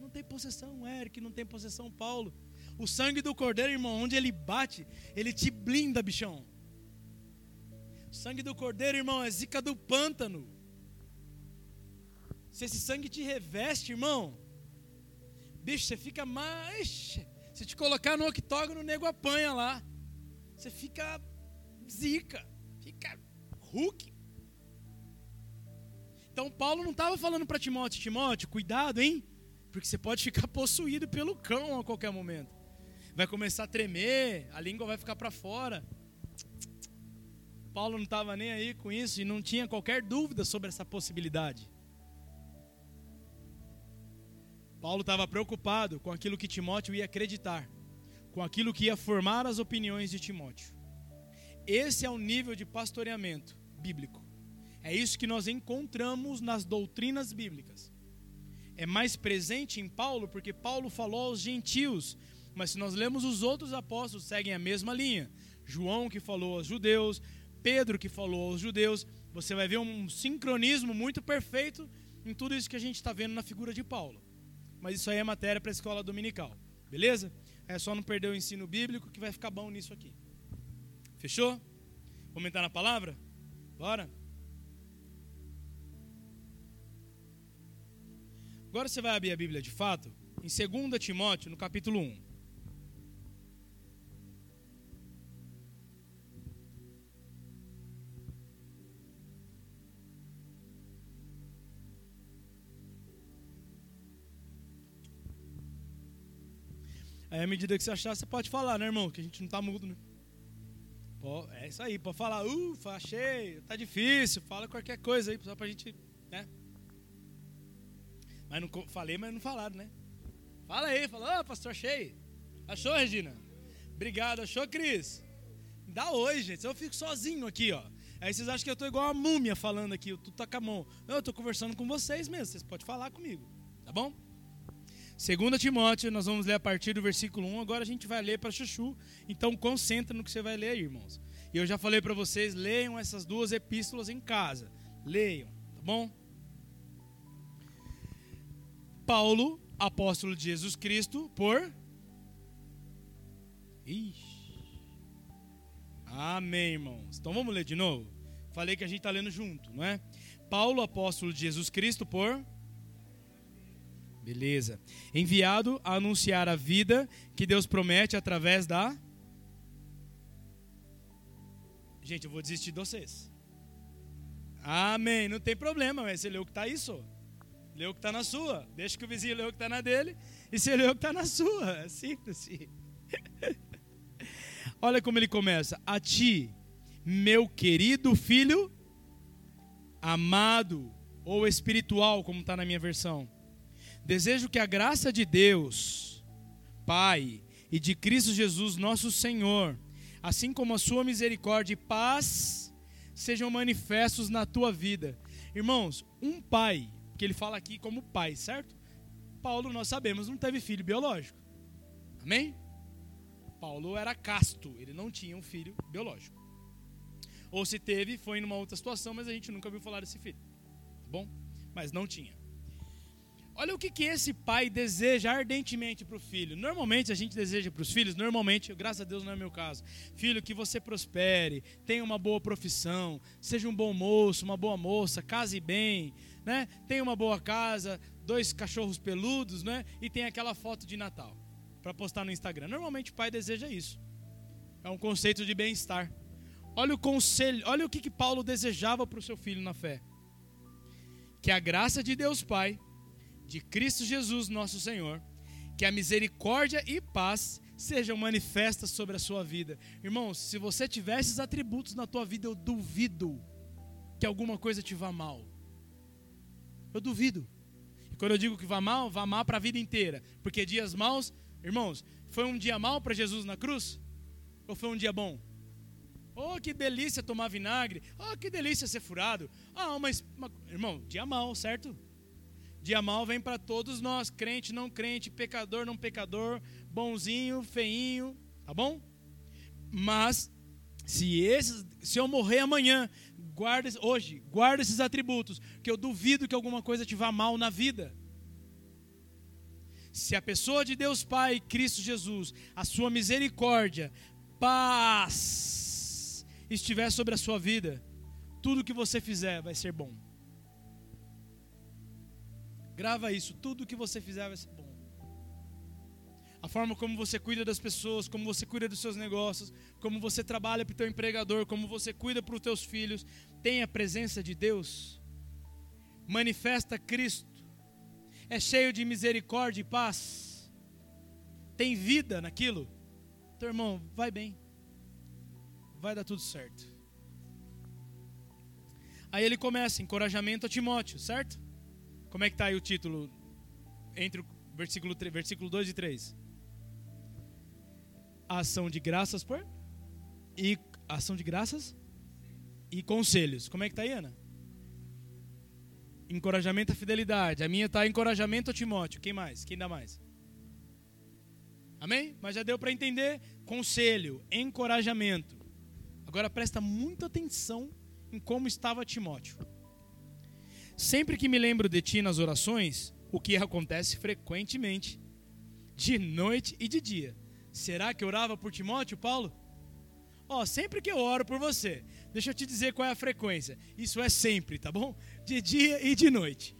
Não tem possessão, Eric, não tem possessão, Paulo. O sangue do cordeiro, irmão, onde ele bate, ele te blinda, bichão. Sangue do cordeiro, irmão, é zica do pântano. Se esse sangue te reveste, irmão, bicho, você fica mais. Se te colocar no octógono, o nego apanha lá. Você fica zica, fica Hulk. Então Paulo não estava falando para Timóteo, Timóteo, cuidado, hein? Porque você pode ficar *laughs* possuído pelo cão a qualquer momento. Vai começar a tremer, a língua vai ficar para fora. Paulo não estava nem aí com isso e não tinha qualquer dúvida sobre essa possibilidade. Paulo estava preocupado com aquilo que Timóteo ia acreditar, com aquilo que ia formar as opiniões de Timóteo. Esse é o nível de pastoreamento bíblico. É isso que nós encontramos nas doutrinas bíblicas. É mais presente em Paulo, porque Paulo falou aos gentios, mas se nós lemos os outros apóstolos, seguem a mesma linha. João que falou aos judeus, Pedro que falou aos judeus, você vai ver um sincronismo muito perfeito em tudo isso que a gente está vendo na figura de Paulo. Mas isso aí é matéria para a escola dominical, beleza? É só não perder o ensino bíblico que vai ficar bom nisso aqui. Fechou? Vamos entrar na palavra? Bora? Agora você vai abrir a Bíblia de fato em 2 Timóteo, no capítulo 1. Aí, à medida que você achar, você pode falar, né, irmão? Que a gente não tá mudo, né? É isso aí, pode falar, ufa, achei, tá difícil, fala qualquer coisa aí, só pra gente, né? Mas não falei, mas não falaram, né? Fala aí, fala, ô, oh, pastor, achei. Achou, Regina? Obrigado, achou, Cris? Dá hoje, gente, eu fico sozinho aqui, ó. Aí vocês acham que eu tô igual a múmia falando aqui, tu tá com a mão. Não, eu tô conversando com vocês mesmo, vocês podem falar comigo, tá bom? 2 Timóteo, nós vamos ler a partir do versículo 1. Agora a gente vai ler para Chuchu. Então concentra no que você vai ler aí, irmãos. E eu já falei para vocês, leiam essas duas epístolas em casa. Leiam, tá bom? Paulo, apóstolo de Jesus Cristo, por. Ixi. Amém, irmãos. Então vamos ler de novo? Falei que a gente está lendo junto, não é? Paulo, apóstolo de Jesus Cristo, por. Beleza. Enviado a anunciar a vida que Deus promete através da. Gente, eu vou desistir de vocês. Amém. Não tem problema, mas você leu o que está aí, só. Leu o que está na sua. Deixa que o vizinho leu o que está na dele. E você leu o que está na sua. É simples. *laughs* Olha como ele começa. A ti, meu querido filho, amado, ou espiritual, como está na minha versão Desejo que a graça de Deus, Pai, e de Cristo Jesus, nosso Senhor, assim como a sua misericórdia e paz, sejam manifestos na tua vida. Irmãos, um pai, que ele fala aqui como pai, certo? Paulo, nós sabemos, não teve filho biológico. Amém? Paulo era casto, ele não tinha um filho biológico. Ou se teve, foi numa outra situação, mas a gente nunca viu falar desse filho. Tá bom? Mas não tinha. Olha o que, que esse pai deseja ardentemente para o filho. Normalmente a gente deseja para os filhos, normalmente, graças a Deus não é meu caso. Filho, que você prospere, tenha uma boa profissão, seja um bom moço, uma boa moça, case bem, né? tenha uma boa casa, dois cachorros peludos, né? E tem aquela foto de Natal para postar no Instagram. Normalmente o pai deseja isso. É um conceito de bem-estar. Olha o conselho, olha o que, que Paulo desejava para o seu filho na fé. Que a graça de Deus Pai de Cristo Jesus, nosso Senhor, que a misericórdia e paz sejam manifestas sobre a sua vida. Irmãos, se você tiver esses atributos na tua vida, eu duvido que alguma coisa te vá mal. Eu duvido. E quando eu digo que vá mal, vá mal para a vida inteira. Porque dias maus, irmãos, foi um dia mal para Jesus na cruz? Ou foi um dia bom? Oh, que delícia tomar vinagre. Oh, que delícia ser furado. Ah, mas, irmão, dia mal, certo? Dia mal vem para todos nós, crente, não crente, pecador, não pecador, bonzinho, feinho, tá bom? Mas se esses, se eu morrer amanhã, guarda hoje, guarda esses atributos, que eu duvido que alguma coisa te vá mal na vida. Se a pessoa de Deus Pai, Cristo Jesus, a sua misericórdia, paz estiver sobre a sua vida, tudo que você fizer vai ser bom. Grava isso. Tudo que você fizer vai ser bom. A forma como você cuida das pessoas, como você cuida dos seus negócios, como você trabalha para o teu empregador, como você cuida para os teus filhos, tem a presença de Deus. Manifesta Cristo. É cheio de misericórdia e paz. Tem vida naquilo. Teu irmão, vai bem. Vai dar tudo certo. Aí ele começa, encorajamento a Timóteo, certo? Como é que está aí o título entre o versículo, 3, versículo 2 e 3? A ação de graças por e ação de graças e conselhos. Como é que tá aí, Ana? Encorajamento à fidelidade. A minha tá encorajamento a Timóteo. Quem mais? Quem dá mais? Amém? Mas já deu para entender conselho, encorajamento. Agora presta muita atenção em como estava Timóteo. Sempre que me lembro de ti nas orações, o que acontece frequentemente, de noite e de dia. Será que orava por Timóteo, Paulo? Ó, oh, sempre que eu oro por você, deixa eu te dizer qual é a frequência. Isso é sempre, tá bom? De dia e de noite.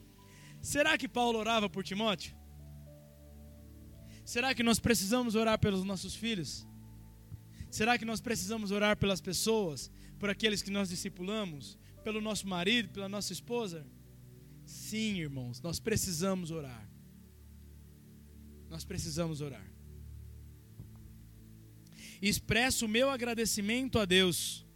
Será que Paulo orava por Timóteo? Será que nós precisamos orar pelos nossos filhos? Será que nós precisamos orar pelas pessoas, por aqueles que nós discipulamos, pelo nosso marido, pela nossa esposa? Sim, irmãos, nós precisamos orar. Nós precisamos orar. Expresso o meu agradecimento a Deus.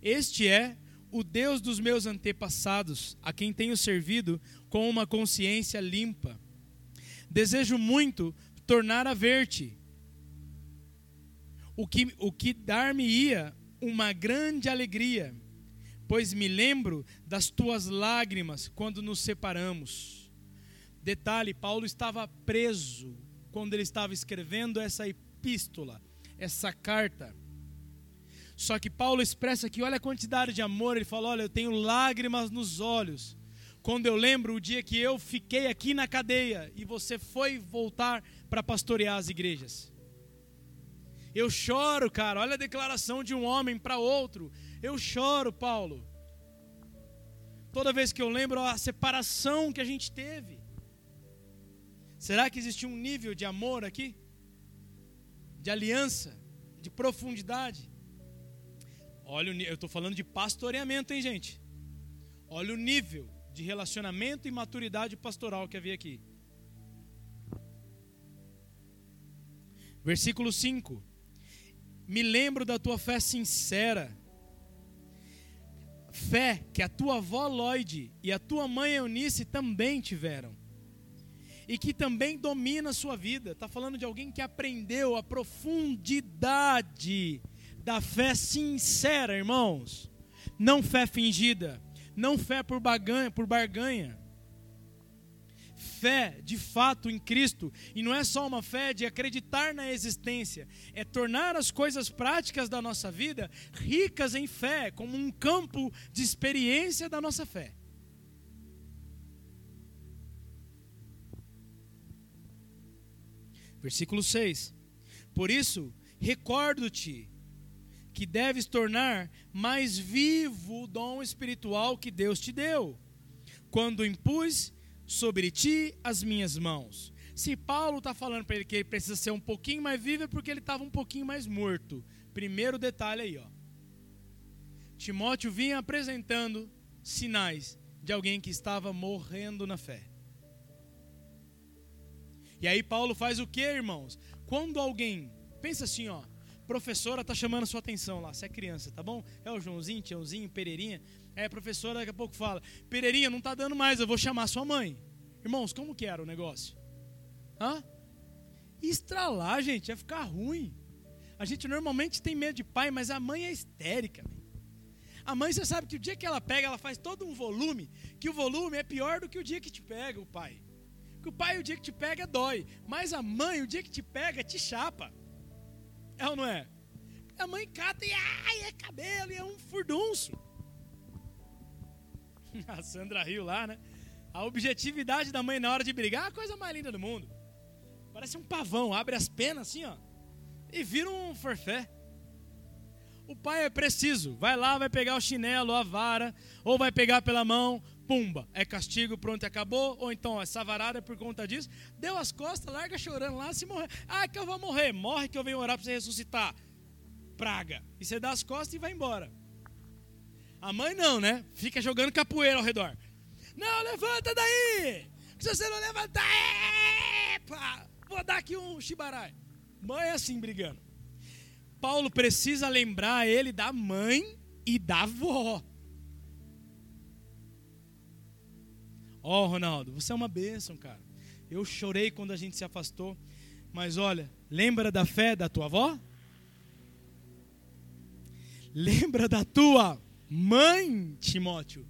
Este é o Deus dos meus antepassados, a quem tenho servido com uma consciência limpa. Desejo muito tornar a ver-te o que, o que dar-me-ia uma grande alegria, pois me lembro das tuas lágrimas quando nos separamos. Detalhe: Paulo estava preso quando ele estava escrevendo essa epístola, essa carta. Só que Paulo expressa aqui, olha a quantidade de amor, ele fala: Olha, eu tenho lágrimas nos olhos. Quando eu lembro o dia que eu fiquei aqui na cadeia e você foi voltar para pastorear as igrejas. Eu choro, cara. Olha a declaração de um homem para outro. Eu choro, Paulo. Toda vez que eu lembro a separação que a gente teve. Será que existe um nível de amor aqui? De aliança? De profundidade? Olha, eu estou falando de pastoreamento, hein, gente? Olha o nível de relacionamento e maturidade pastoral que havia aqui. Versículo 5 me lembro da tua fé sincera. Fé que a tua avó Lloyd e a tua mãe Eunice também tiveram. E que também domina a sua vida. Está falando de alguém que aprendeu a profundidade da fé sincera, irmãos. Não fé fingida. Não fé por, baganha, por barganha fé de fato em Cristo, e não é só uma fé de acreditar na existência, é tornar as coisas práticas da nossa vida ricas em fé, como um campo de experiência da nossa fé. Versículo 6: Por isso, recordo-te que deves tornar mais vivo o dom espiritual que Deus te deu, quando impus sobre ti as minhas mãos. Se Paulo está falando para ele que ele precisa ser um pouquinho mais vivo, é porque ele estava um pouquinho mais morto. Primeiro detalhe aí, ó. Timóteo vinha apresentando sinais de alguém que estava morrendo na fé. E aí Paulo faz o que, irmãos? Quando alguém, pensa assim, ó, professora está chamando sua atenção lá, você é criança, tá bom? É o Joãozinho, Tiãozinho, Pereirinha, é, professora daqui a pouco fala: Pereirinha, não está dando mais, eu vou chamar sua mãe. Irmãos, como que era o negócio? Hã? Estralar, gente, ia ficar ruim. A gente normalmente tem medo de pai, mas a mãe é histérica. A mãe, você sabe que o dia que ela pega, ela faz todo um volume, que o volume é pior do que o dia que te pega o pai. Que o pai, o dia que te pega, dói. Mas a mãe, o dia que te pega, te chapa. É ou não é? A mãe cata e ai, é cabelo, e é um furdunço. A Sandra riu lá, né? A objetividade da mãe na hora de brigar é a coisa mais linda do mundo. Parece um pavão, abre as penas assim, ó, e vira um forfé. O pai é preciso, vai lá, vai pegar o chinelo, a vara, ou vai pegar pela mão, pumba, é castigo, pronto, acabou. Ou então, essa varada é por conta disso, deu as costas, larga chorando lá, se morrer. Ah, que eu vou morrer, morre que eu venho orar para você ressuscitar. Praga. E você dá as costas e vai embora. A mãe não, né? Fica jogando capoeira ao redor. Não, levanta daí! Se você não levantar, epa, vou dar aqui um chibarai. Mãe é assim brigando. Paulo precisa lembrar ele da mãe e da avó. Ó, oh, Ronaldo, você é uma bênção, cara. Eu chorei quando a gente se afastou. Mas olha, lembra da fé da tua avó? Lembra da tua mãe, Timóteo.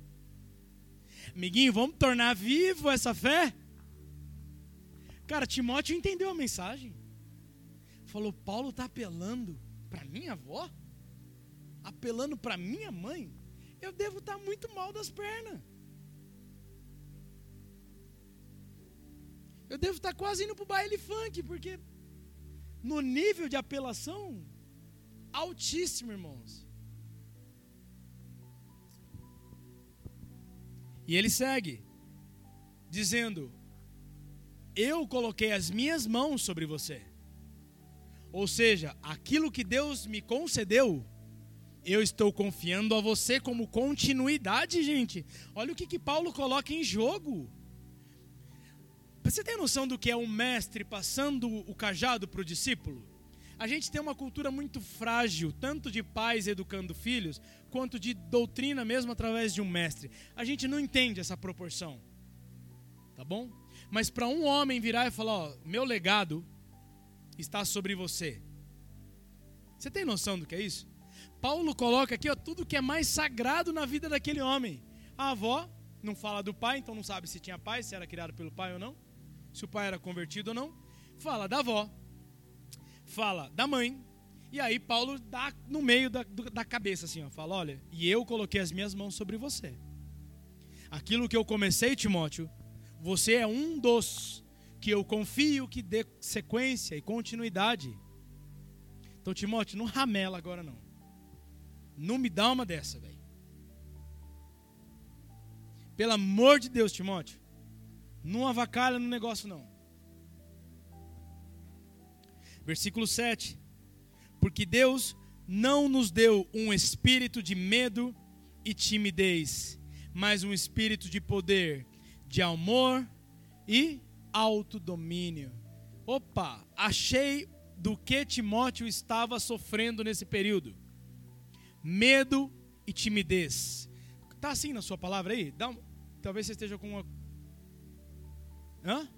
Amiguinho, vamos tornar vivo essa fé? Cara, Timóteo entendeu a mensagem. Falou: Paulo está apelando para minha avó? Apelando para minha mãe? Eu devo estar tá muito mal das pernas. Eu devo estar tá quase indo para o baile funk, porque no nível de apelação altíssimo, irmãos. E ele segue, dizendo: Eu coloquei as minhas mãos sobre você. Ou seja, aquilo que Deus me concedeu, eu estou confiando a você como continuidade, gente. Olha o que, que Paulo coloca em jogo. Você tem noção do que é um mestre passando o cajado para o discípulo? A gente tem uma cultura muito frágil, tanto de pais educando filhos, quanto de doutrina mesmo através de um mestre. A gente não entende essa proporção. Tá bom? Mas para um homem virar e falar, ó, meu legado está sobre você. Você tem noção do que é isso? Paulo coloca aqui ó, tudo que é mais sagrado na vida daquele homem. A avó não fala do pai, então não sabe se tinha pai, se era criado pelo pai ou não, se o pai era convertido ou não. Fala da avó, fala da mãe, e aí Paulo dá no meio da, da cabeça assim, ó, fala, olha, e eu coloquei as minhas mãos sobre você. Aquilo que eu comecei, Timóteo, você é um dos que eu confio que dê sequência e continuidade. Então, Timóteo, não ramela agora não. Não me dá uma dessa, velho. Pelo amor de Deus, Timóteo. Não avacalha no negócio não. Versículo 7. Porque Deus não nos deu um espírito de medo e timidez, mas um espírito de poder, de amor e autodomínio. Opa, achei do que Timóteo estava sofrendo nesse período. Medo e timidez. Tá assim na sua palavra aí? Um, talvez você esteja com uma Hã?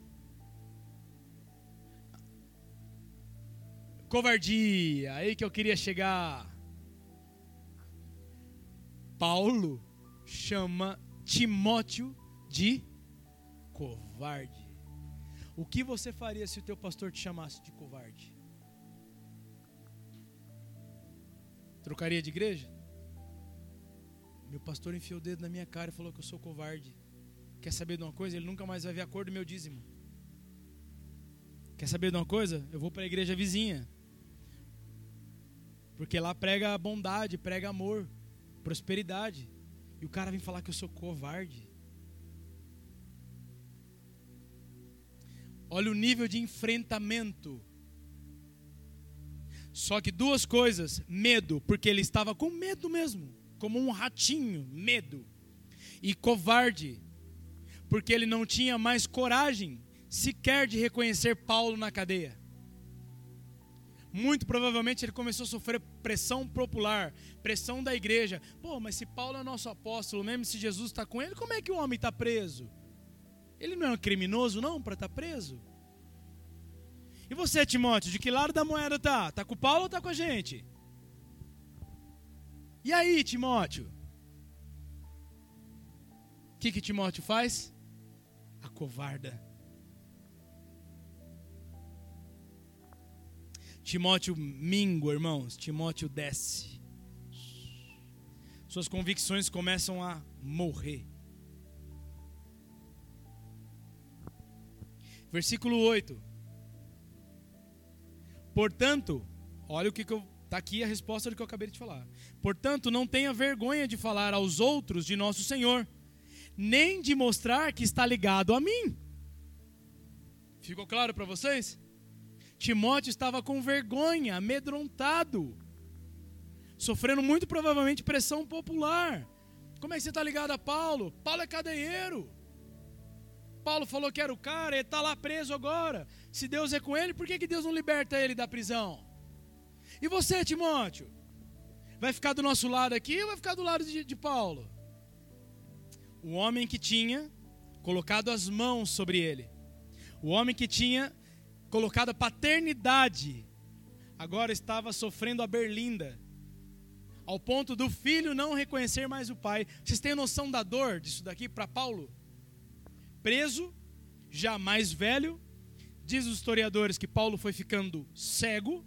Covardia, aí que eu queria chegar. Paulo chama Timóteo de covarde. O que você faria se o teu pastor te chamasse de covarde? Trocaria de igreja? Meu pastor enfiou o dedo na minha cara e falou que eu sou covarde. Quer saber de uma coisa? Ele nunca mais vai ver a cor do meu dízimo. Quer saber de uma coisa? Eu vou para a igreja vizinha. Porque lá prega bondade, prega amor, prosperidade. E o cara vem falar que eu sou covarde. Olha o nível de enfrentamento. Só que duas coisas: medo, porque ele estava com medo mesmo, como um ratinho, medo. E covarde, porque ele não tinha mais coragem sequer de reconhecer Paulo na cadeia. Muito provavelmente ele começou a sofrer pressão popular, pressão da igreja. Pô, mas se Paulo é nosso apóstolo, mesmo se Jesus está com ele, como é que o homem está preso? Ele não é um criminoso, não, para estar tá preso? E você, Timóteo, de que lado da moeda tá? Tá com Paulo ou tá com a gente? E aí, Timóteo? O que que Timóteo faz? A covarda. Timóteo mingua, irmãos. Timóteo desce. Suas convicções começam a morrer. Versículo 8. Portanto, olha o que, que eu. Está aqui a resposta do que eu acabei de falar. Portanto, não tenha vergonha de falar aos outros de nosso Senhor, nem de mostrar que está ligado a mim. Ficou claro para vocês? Timóteo estava com vergonha, amedrontado, sofrendo muito provavelmente pressão popular. Como é que você está ligado a Paulo? Paulo é cadeieiro. Paulo falou que era o cara, ele está lá preso agora. Se Deus é com ele, por que, que Deus não liberta ele da prisão? E você, Timóteo? Vai ficar do nosso lado aqui ou vai ficar do lado de, de Paulo? O homem que tinha colocado as mãos sobre ele, o homem que tinha colocada paternidade, agora estava sofrendo a berlinda. ao ponto do filho não reconhecer mais o pai. Vocês têm noção da dor disso daqui para Paulo? Preso, já mais velho, diz os historiadores que Paulo foi ficando cego.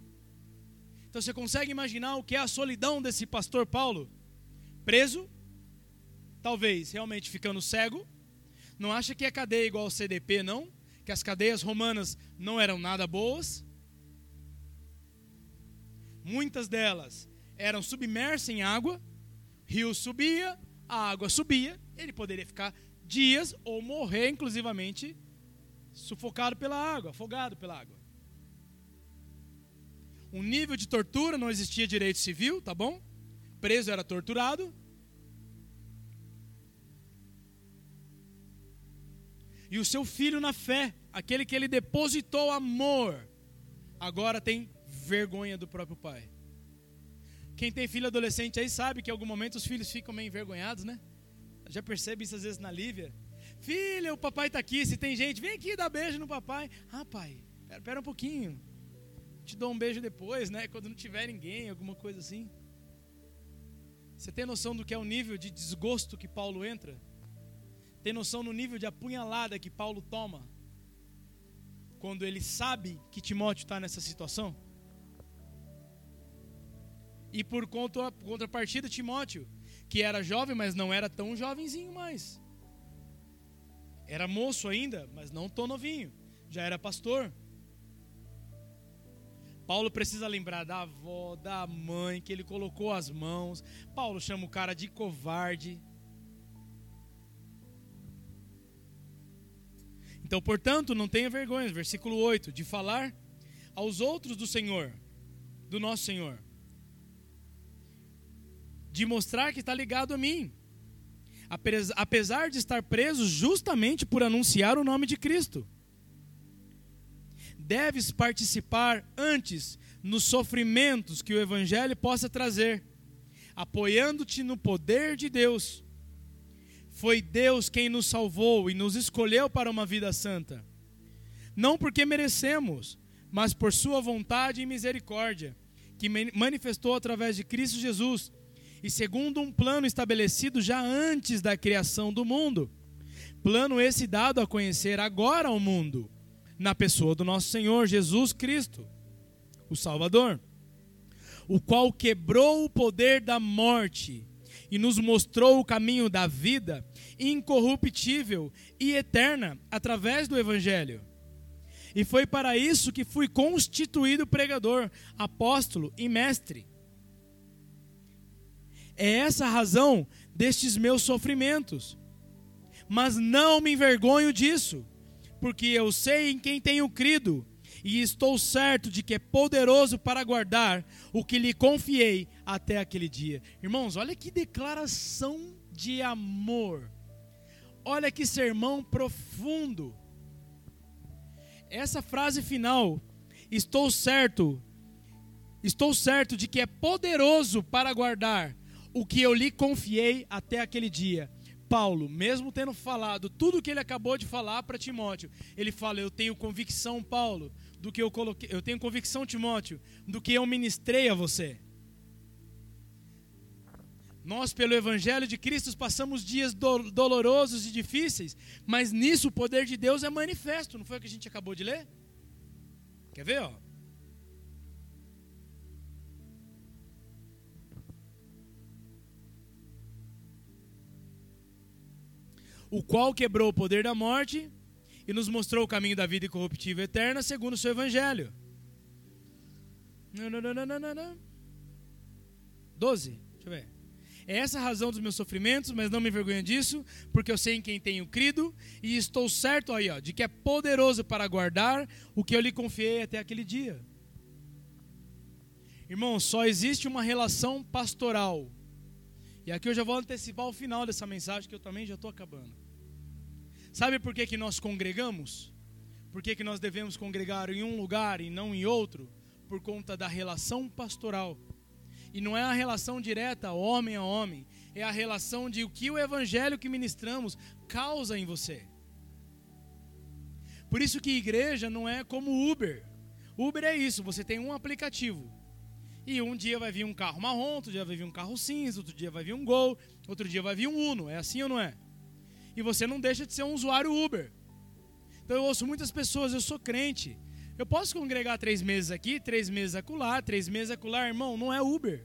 Então você consegue imaginar o que é a solidão desse pastor Paulo? Preso, talvez realmente ficando cego. Não acha que é cadeia igual ao CDP, não? Que as cadeias romanas não eram nada boas. Muitas delas eram submersas em água, rio subia, a água subia, ele poderia ficar dias ou morrer, inclusivamente, sufocado pela água, afogado pela água. Um nível de tortura, não existia direito civil, tá bom? Preso era torturado. E o seu filho na fé, aquele que ele depositou amor, agora tem vergonha do próprio pai. Quem tem filho adolescente aí sabe que em algum momento os filhos ficam meio envergonhados, né? Já percebe isso às vezes na Lívia. Filha, o papai está aqui. Se tem gente, vem aqui dar beijo no papai. Ah, pai, pera, pera um pouquinho. Te dou um beijo depois, né? Quando não tiver ninguém, alguma coisa assim. Você tem noção do que é o nível de desgosto que Paulo entra? Tem noção do nível de apunhalada que Paulo toma? Quando ele sabe que Timóteo está nessa situação? E por contra, contrapartida, Timóteo, que era jovem, mas não era tão jovenzinho mais. Era moço ainda, mas não tão novinho. Já era pastor. Paulo precisa lembrar da avó, da mãe, que ele colocou as mãos. Paulo chama o cara de covarde. Então, portanto, não tenha vergonha, versículo 8, de falar aos outros do Senhor, do nosso Senhor de mostrar que está ligado a mim. Apesar de estar preso justamente por anunciar o nome de Cristo. Deves participar antes nos sofrimentos que o Evangelho possa trazer, apoiando-te no poder de Deus. Foi Deus quem nos salvou e nos escolheu para uma vida santa. Não porque merecemos, mas por Sua vontade e misericórdia, que manifestou através de Cristo Jesus e segundo um plano estabelecido já antes da criação do mundo. Plano esse dado a conhecer agora ao mundo, na pessoa do nosso Senhor Jesus Cristo, o Salvador, o qual quebrou o poder da morte e nos mostrou o caminho da vida incorruptível e eterna através do Evangelho. E foi para isso que fui constituído pregador, apóstolo e mestre é essa a razão destes meus sofrimentos. Mas não me envergonho disso, porque eu sei em quem tenho crido e estou certo de que é poderoso para guardar o que lhe confiei até aquele dia. Irmãos, olha que declaração de amor. Olha que sermão profundo. Essa frase final, estou certo, estou certo de que é poderoso para guardar o que eu lhe confiei até aquele dia. Paulo, mesmo tendo falado tudo o que ele acabou de falar para Timóteo, ele fala: Eu tenho convicção, Paulo, do que eu coloquei, eu tenho convicção, Timóteo, do que eu ministrei a você. Nós, pelo Evangelho de Cristo, passamos dias do dolorosos e difíceis, mas nisso o poder de Deus é manifesto, não foi o que a gente acabou de ler? Quer ver? Ó? o qual quebrou o poder da morte e nos mostrou o caminho da vida incorruptível eterna segundo o seu evangelho. Não, não, não, não, não, não. 12. Deixa eu ver. É essa a razão dos meus sofrimentos, mas não me envergonho disso, porque eu sei em quem tenho crido e estou certo aí, ó, de que é poderoso para guardar o que eu lhe confiei até aquele dia. Irmão, só existe uma relação pastoral e aqui eu já vou antecipar o final dessa mensagem, que eu também já estou acabando. Sabe por que, que nós congregamos? Por que, que nós devemos congregar em um lugar e não em outro? Por conta da relação pastoral. E não é a relação direta homem a homem, é a relação de o que o evangelho que ministramos causa em você. Por isso que igreja não é como Uber. Uber é isso, você tem um aplicativo. E um dia vai vir um carro marrom, outro dia vai vir um carro cinza, outro dia vai vir um Gol, outro dia vai vir um Uno. É assim ou não é? E você não deixa de ser um usuário Uber. Então eu ouço muitas pessoas, eu sou crente. Eu posso congregar três meses aqui, três meses acolá, três meses acolá, irmão, não é Uber.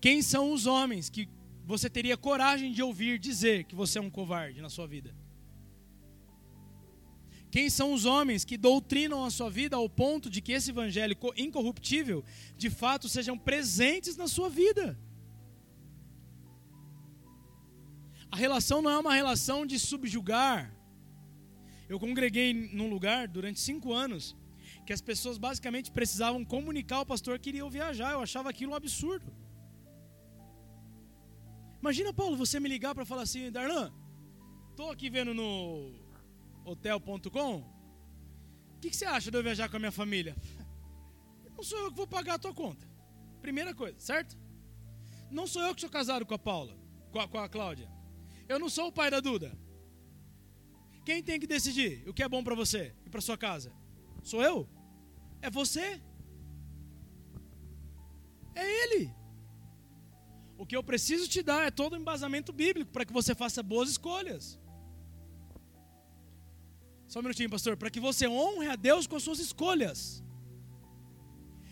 Quem são os homens que você teria coragem de ouvir dizer que você é um covarde na sua vida? Quem são os homens que doutrinam a sua vida ao ponto de que esse evangelho incorruptível, de fato, sejam presentes na sua vida? A relação não é uma relação de subjugar. Eu congreguei num lugar durante cinco anos que as pessoas basicamente precisavam comunicar ao pastor que iriam viajar. Eu achava aquilo um absurdo. Imagina, Paulo, você me ligar para falar assim, Darlan, estou aqui vendo no hotel.com. O que, que, você acha de eu viajar com a minha família? *laughs* Não sou eu que vou pagar a tua conta. Primeira coisa, certo? Não sou eu que sou casado com a Paula, com a, com a Cláudia. Eu não sou o pai da Duda. Quem tem que decidir o que é bom para você e para sua casa? Sou eu? É você? É ele. O que eu preciso te dar é todo o embasamento bíblico para que você faça boas escolhas. Só um minutinho, pastor. Para que você honre a Deus com as suas escolhas.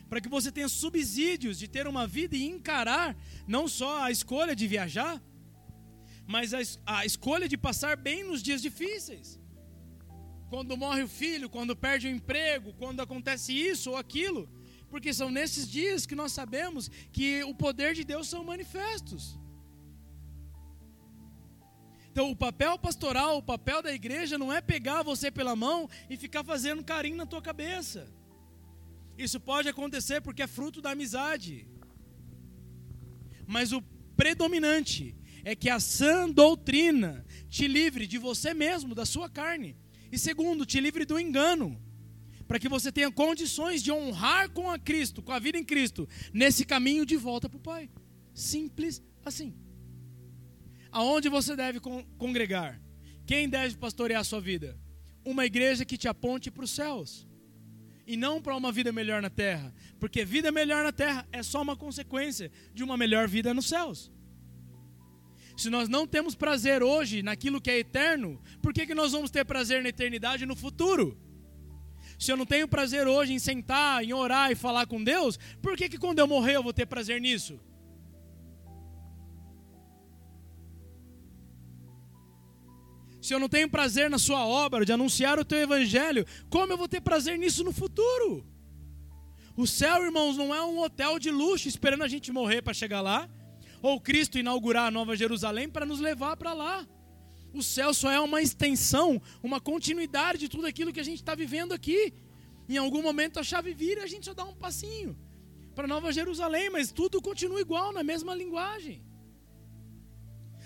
Para que você tenha subsídios de ter uma vida e encarar não só a escolha de viajar, mas a, a escolha de passar bem nos dias difíceis. Quando morre o filho, quando perde o emprego, quando acontece isso ou aquilo. Porque são nesses dias que nós sabemos que o poder de Deus são manifestos. Então, o papel pastoral, o papel da igreja não é pegar você pela mão e ficar fazendo carinho na tua cabeça. Isso pode acontecer porque é fruto da amizade. Mas o predominante é que a sã doutrina te livre de você mesmo, da sua carne. E segundo, te livre do engano. Para que você tenha condições de honrar com a Cristo, com a vida em Cristo, nesse caminho de volta para o Pai. Simples assim. Aonde você deve congregar? Quem deve pastorear a sua vida? Uma igreja que te aponte para os céus. E não para uma vida melhor na terra. Porque vida melhor na terra é só uma consequência de uma melhor vida nos céus. Se nós não temos prazer hoje naquilo que é eterno, por que, que nós vamos ter prazer na eternidade no futuro? Se eu não tenho prazer hoje em sentar, em orar e falar com Deus, por que, que quando eu morrer eu vou ter prazer nisso? se eu não tenho prazer na sua obra de anunciar o teu evangelho, como eu vou ter prazer nisso no futuro? O céu, irmãos, não é um hotel de luxo esperando a gente morrer para chegar lá, ou Cristo inaugurar a Nova Jerusalém para nos levar para lá. O céu só é uma extensão, uma continuidade de tudo aquilo que a gente está vivendo aqui. Em algum momento a chave vira e a gente só dá um passinho para Nova Jerusalém, mas tudo continua igual, na mesma linguagem.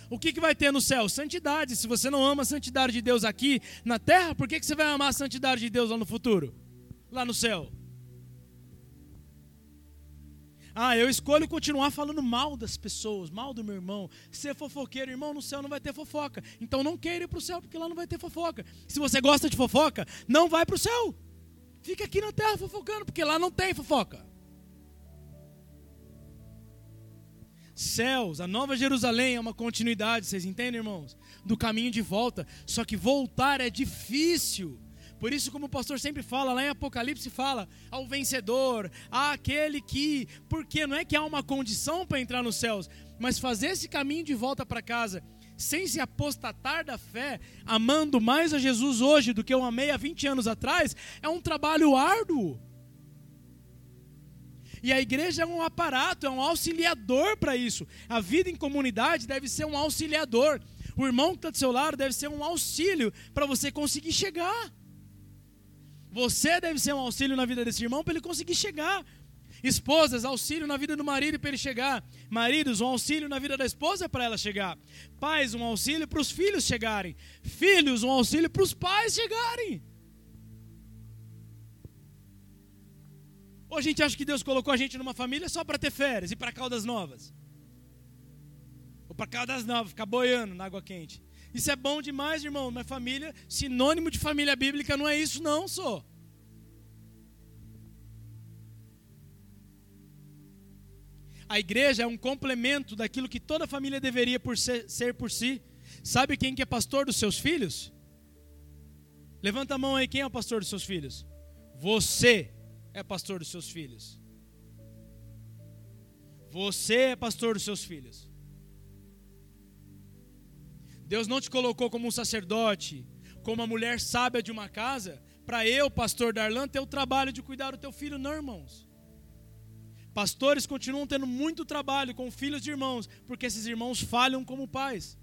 O que, que vai ter no céu? Santidade. Se você não ama a santidade de Deus aqui na terra, por que, que você vai amar a santidade de Deus lá no futuro? Lá no céu? Ah, eu escolho continuar falando mal das pessoas, mal do meu irmão. Ser fofoqueiro, irmão, no céu não vai ter fofoca. Então não queira ir para o céu, porque lá não vai ter fofoca. Se você gosta de fofoca, não vai para o céu. Fica aqui na terra fofocando, porque lá não tem fofoca. céus, a nova Jerusalém é uma continuidade, vocês entendem, irmãos? Do caminho de volta. Só que voltar é difícil. Por isso, como o pastor sempre fala, lá em Apocalipse fala ao vencedor, àquele que, porque não é que há uma condição para entrar nos céus, mas fazer esse caminho de volta para casa, sem se apostatar da fé, amando mais a Jesus hoje do que eu amei há 20 anos atrás, é um trabalho árduo. E a igreja é um aparato, é um auxiliador para isso. A vida em comunidade deve ser um auxiliador. O irmão que está do seu lado deve ser um auxílio para você conseguir chegar. Você deve ser um auxílio na vida desse irmão para ele conseguir chegar. Esposas, auxílio na vida do marido para ele chegar. Maridos, um auxílio na vida da esposa para ela chegar. Pais, um auxílio para os filhos chegarem. Filhos, um auxílio para os pais chegarem. Ou a gente acha que Deus colocou a gente numa família só para ter férias e para Caldas Novas? Ou para Caldas Novas, ficar boiando na água quente. Isso é bom demais, irmão. Mas família, sinônimo de família bíblica não é isso, não, só. A igreja é um complemento daquilo que toda família deveria por ser, ser por si. Sabe quem que é pastor dos seus filhos? Levanta a mão aí, quem é o pastor dos seus filhos? Você é pastor dos seus filhos. Você é pastor dos seus filhos. Deus não te colocou como um sacerdote, como uma mulher sábia de uma casa, para eu, pastor Darlan, ter o trabalho de cuidar do teu filho, não, irmãos. Pastores continuam tendo muito trabalho com filhos de irmãos, porque esses irmãos falham como pais.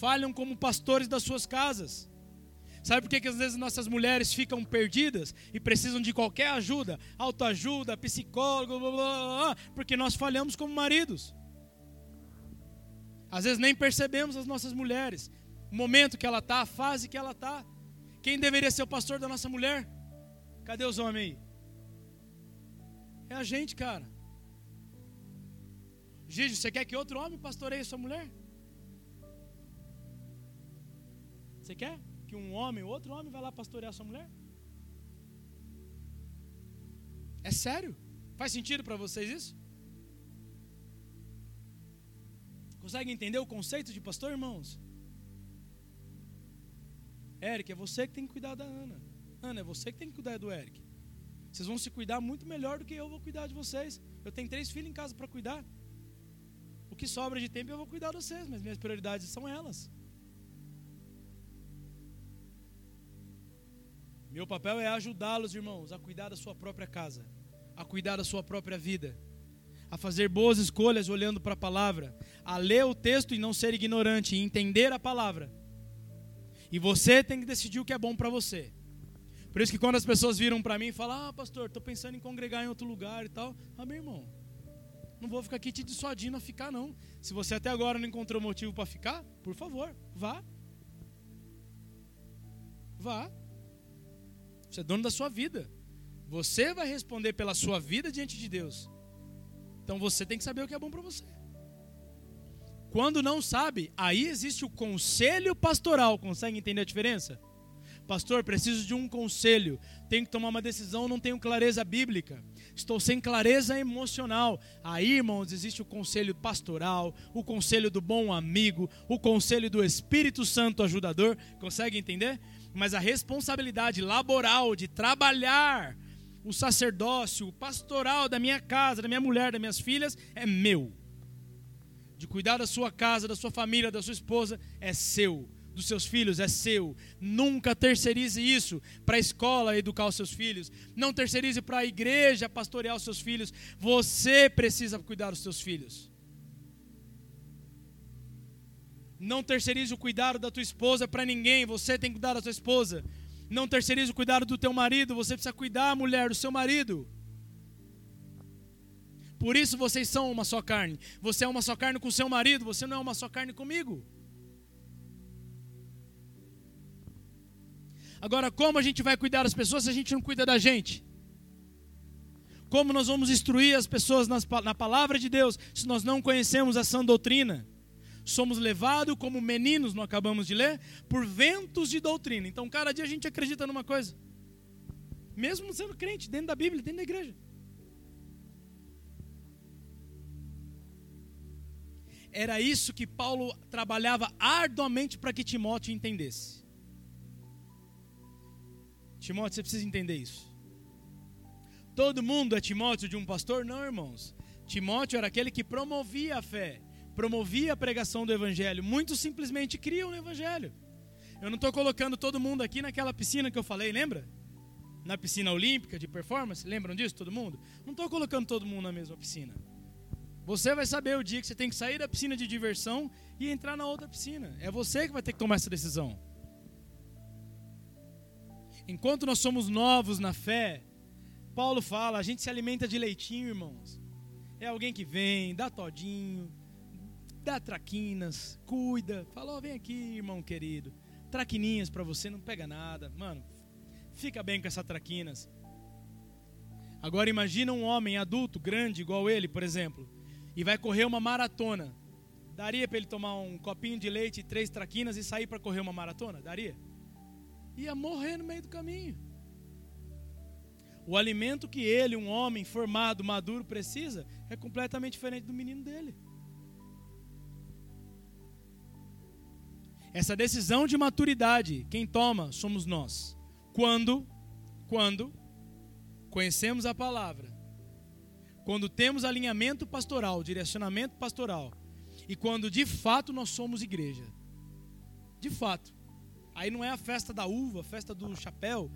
Falham como pastores das suas casas. Sabe por que, que às vezes nossas mulheres ficam perdidas e precisam de qualquer ajuda? Autoajuda, psicólogo, blá, blá, blá, porque nós falhamos como maridos. Às vezes nem percebemos as nossas mulheres, o momento que ela está, a fase que ela está. Quem deveria ser o pastor da nossa mulher? Cadê os homens aí? É a gente, cara. Gigi, você quer que outro homem pastoreie sua mulher? Você quer? que um homem, outro homem vai lá pastorear sua mulher? É sério? Faz sentido para vocês isso? Consegue entender o conceito de pastor, irmãos? Eric, é você que tem que cuidar da Ana. Ana, é você que tem que cuidar do Eric. Vocês vão se cuidar muito melhor do que eu vou cuidar de vocês. Eu tenho três filhos em casa para cuidar. O que sobra de tempo eu vou cuidar de vocês, mas minhas prioridades são elas. Meu papel é ajudá-los, irmãos, a cuidar da sua própria casa, a cuidar da sua própria vida, a fazer boas escolhas olhando para a palavra, a ler o texto e não ser ignorante, e entender a palavra. E você tem que decidir o que é bom para você. Por isso que quando as pessoas viram para mim e falam: "Ah, pastor, estou pensando em congregar em outro lugar e tal". Ah, meu irmão, não vou ficar aqui te dissuadindo a ficar não. Se você até agora não encontrou motivo para ficar, por favor, vá. Vá. Você é dono da sua vida. Você vai responder pela sua vida diante de Deus. Então você tem que saber o que é bom para você. Quando não sabe, aí existe o conselho pastoral. Consegue entender a diferença? Pastor, preciso de um conselho. Tenho que tomar uma decisão, não tenho clareza bíblica. Estou sem clareza emocional. Aí, irmãos, existe o conselho pastoral, o conselho do bom amigo, o conselho do Espírito Santo ajudador. Consegue entender? mas a responsabilidade laboral de trabalhar o sacerdócio, o pastoral da minha casa, da minha mulher, das minhas filhas, é meu. De cuidar da sua casa, da sua família, da sua esposa, é seu. Dos seus filhos, é seu. Nunca terceirize isso para a escola educar os seus filhos. Não terceirize para a igreja pastorear os seus filhos. Você precisa cuidar dos seus filhos. Não terceirize o cuidado da tua esposa para ninguém, você tem que cuidar da tua esposa. Não terceirize o cuidado do teu marido, você precisa cuidar, mulher, do seu marido. Por isso vocês são uma só carne. Você é uma só carne com seu marido, você não é uma só carne comigo. Agora, como a gente vai cuidar das pessoas se a gente não cuida da gente? Como nós vamos instruir as pessoas na palavra de Deus se nós não conhecemos a sã doutrina? Somos levados como meninos, não acabamos de ler, por ventos de doutrina. Então, cada dia a gente acredita numa coisa. Mesmo sendo crente, dentro da Bíblia, dentro da igreja. Era isso que Paulo trabalhava arduamente para que Timóteo entendesse. Timóteo, você precisa entender isso. Todo mundo é Timóteo de um pastor? Não, irmãos. Timóteo era aquele que promovia a fé promovia a pregação do Evangelho, muito simplesmente criam o Evangelho. Eu não estou colocando todo mundo aqui naquela piscina que eu falei, lembra? Na piscina olímpica de performance, lembram disso todo mundo? Não estou colocando todo mundo na mesma piscina. Você vai saber o dia que você tem que sair da piscina de diversão e entrar na outra piscina. É você que vai ter que tomar essa decisão. Enquanto nós somos novos na fé, Paulo fala, a gente se alimenta de leitinho, irmãos. É alguém que vem, dá todinho, dá traquinas, cuida. Fala, oh, vem aqui, irmão querido. Traquininhas para você, não pega nada. Mano, fica bem com essas traquinas. Agora imagina um homem adulto, grande, igual ele, por exemplo, e vai correr uma maratona. Daria para ele tomar um copinho de leite e três traquinas e sair para correr uma maratona? Daria? Ia morrer no meio do caminho. O alimento que ele, um homem formado, maduro, precisa é completamente diferente do menino dele. Essa decisão de maturidade, quem toma somos nós. Quando, quando conhecemos a palavra, quando temos alinhamento pastoral, direcionamento pastoral, e quando de fato nós somos igreja. De fato. Aí não é a festa da uva, a festa do chapéu,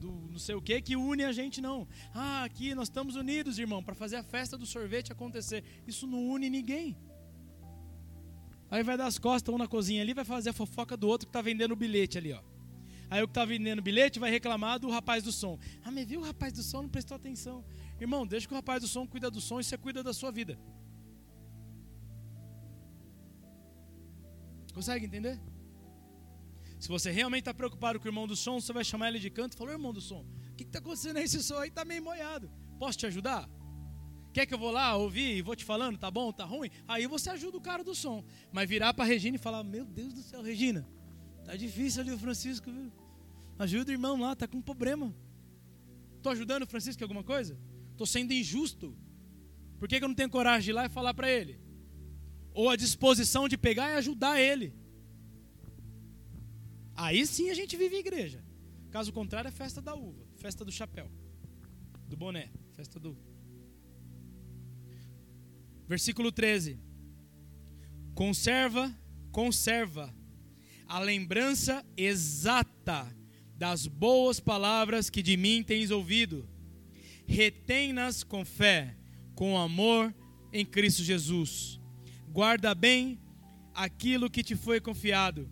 do não sei o que, que une a gente, não. Ah, aqui nós estamos unidos, irmão, para fazer a festa do sorvete acontecer. Isso não une ninguém. Aí vai dar as costas, um na cozinha ali, vai fazer a fofoca do outro que está vendendo o bilhete ali, ó. Aí o que está vendendo o bilhete vai reclamar do rapaz do som. Ah, mas viu o rapaz do som, não prestou atenção. Irmão, deixa que o rapaz do som cuida do som e você cuida da sua vida. Consegue entender? Se você realmente está preocupado com o irmão do som, você vai chamar ele de canto e falar: irmão do som, o que está acontecendo aí? Esse som aí está meio moiado. Posso te ajudar? Quer que eu vou lá ouvir e vou te falando, tá bom, tá ruim? Aí você ajuda o cara do som. Mas virar para Regina e falar: Meu Deus do céu, Regina, tá difícil ali o Francisco, viu? Ajuda o irmão lá, tá com um problema. Tô ajudando o Francisco em alguma coisa? Tô sendo injusto. Por que, que eu não tenho coragem de ir lá e falar para ele? Ou a disposição de pegar e ajudar ele. Aí sim a gente vive igreja. Caso contrário, é festa da uva, festa do chapéu, do boné, festa do Versículo 13. Conserva, conserva a lembrança exata das boas palavras que de mim tens ouvido. Retém-nas com fé, com amor em Cristo Jesus. Guarda bem aquilo que te foi confiado,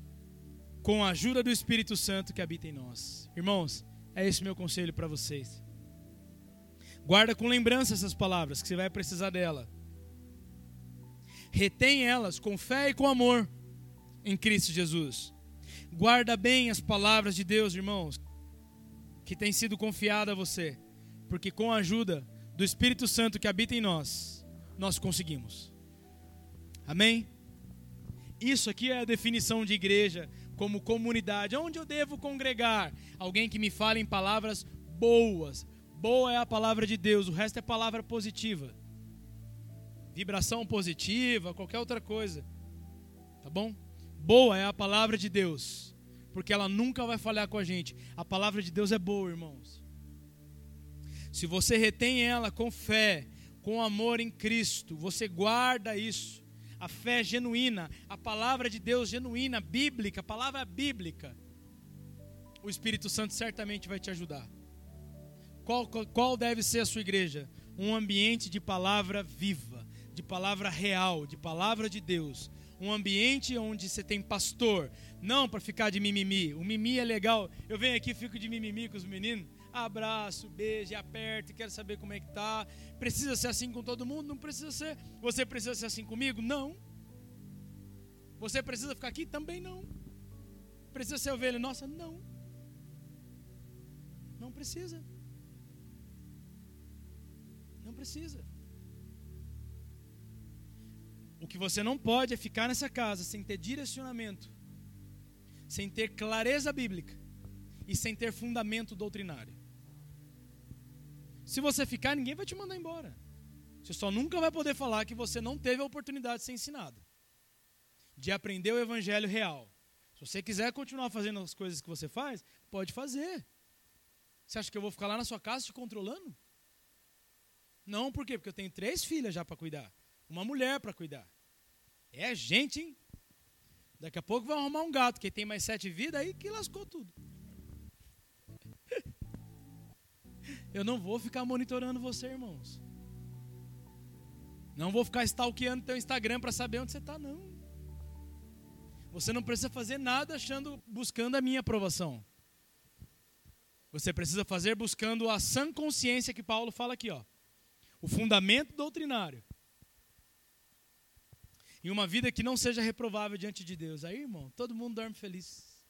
com a ajuda do Espírito Santo que habita em nós. Irmãos, é esse meu conselho para vocês. Guarda com lembrança essas palavras, que você vai precisar dela retém elas com fé e com amor em Cristo Jesus. Guarda bem as palavras de Deus, irmãos, que tem sido confiada a você, porque com a ajuda do Espírito Santo que habita em nós, nós conseguimos. Amém? Isso aqui é a definição de igreja como comunidade. Onde eu devo congregar? Alguém que me fale em palavras boas. Boa é a palavra de Deus, o resto é palavra positiva vibração positiva, qualquer outra coisa. Tá bom? Boa é a palavra de Deus, porque ela nunca vai falhar com a gente. A palavra de Deus é boa, irmãos. Se você retém ela com fé, com amor em Cristo, você guarda isso. A fé genuína, a palavra de Deus genuína, bíblica, palavra bíblica. O Espírito Santo certamente vai te ajudar. Qual, qual deve ser a sua igreja? Um ambiente de palavra viva de palavra real, de palavra de Deus. Um ambiente onde você tem pastor, não para ficar de mimimi. O mimimi é legal. Eu venho aqui, fico de mimimi com os meninos, abraço, beijo, aperto, quero saber como é que tá. Precisa ser assim com todo mundo? Não precisa ser. Você precisa ser assim comigo? Não. Você precisa ficar aqui? Também não. Precisa ser ovelha nossa? Não. Não precisa. Não precisa. O que você não pode é ficar nessa casa sem ter direcionamento, sem ter clareza bíblica e sem ter fundamento doutrinário. Se você ficar, ninguém vai te mandar embora. Você só nunca vai poder falar que você não teve a oportunidade de ser ensinado, de aprender o evangelho real. Se você quiser continuar fazendo as coisas que você faz, pode fazer. Você acha que eu vou ficar lá na sua casa te controlando? Não, por quê? Porque eu tenho três filhas já para cuidar uma mulher para cuidar. É gente, hein? Daqui a pouco vai arrumar um gato, que tem mais sete vidas, aí que lascou tudo. *laughs* Eu não vou ficar monitorando você, irmãos. Não vou ficar stalkeando teu Instagram para saber onde você está, não. Você não precisa fazer nada achando, buscando a minha aprovação. Você precisa fazer buscando a sã consciência que Paulo fala aqui, ó. O fundamento doutrinário em uma vida que não seja reprovável diante de Deus. Aí, irmão, todo mundo dorme feliz.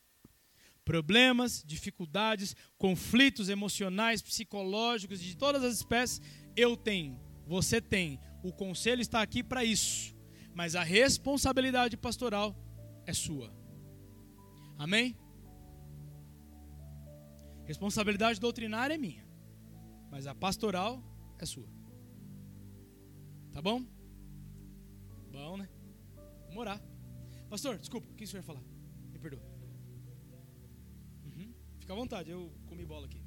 Problemas, dificuldades, conflitos emocionais, psicológicos, de todas as espécies, eu tenho, você tem. O conselho está aqui para isso. Mas a responsabilidade pastoral é sua. Amém? Responsabilidade doutrinária é minha. Mas a pastoral é sua. Tá bom? Bom, né? Vamos orar. Pastor, desculpa, o que o senhor ia falar? Me perdoa. Uhum. Fica à vontade, eu comi bola aqui.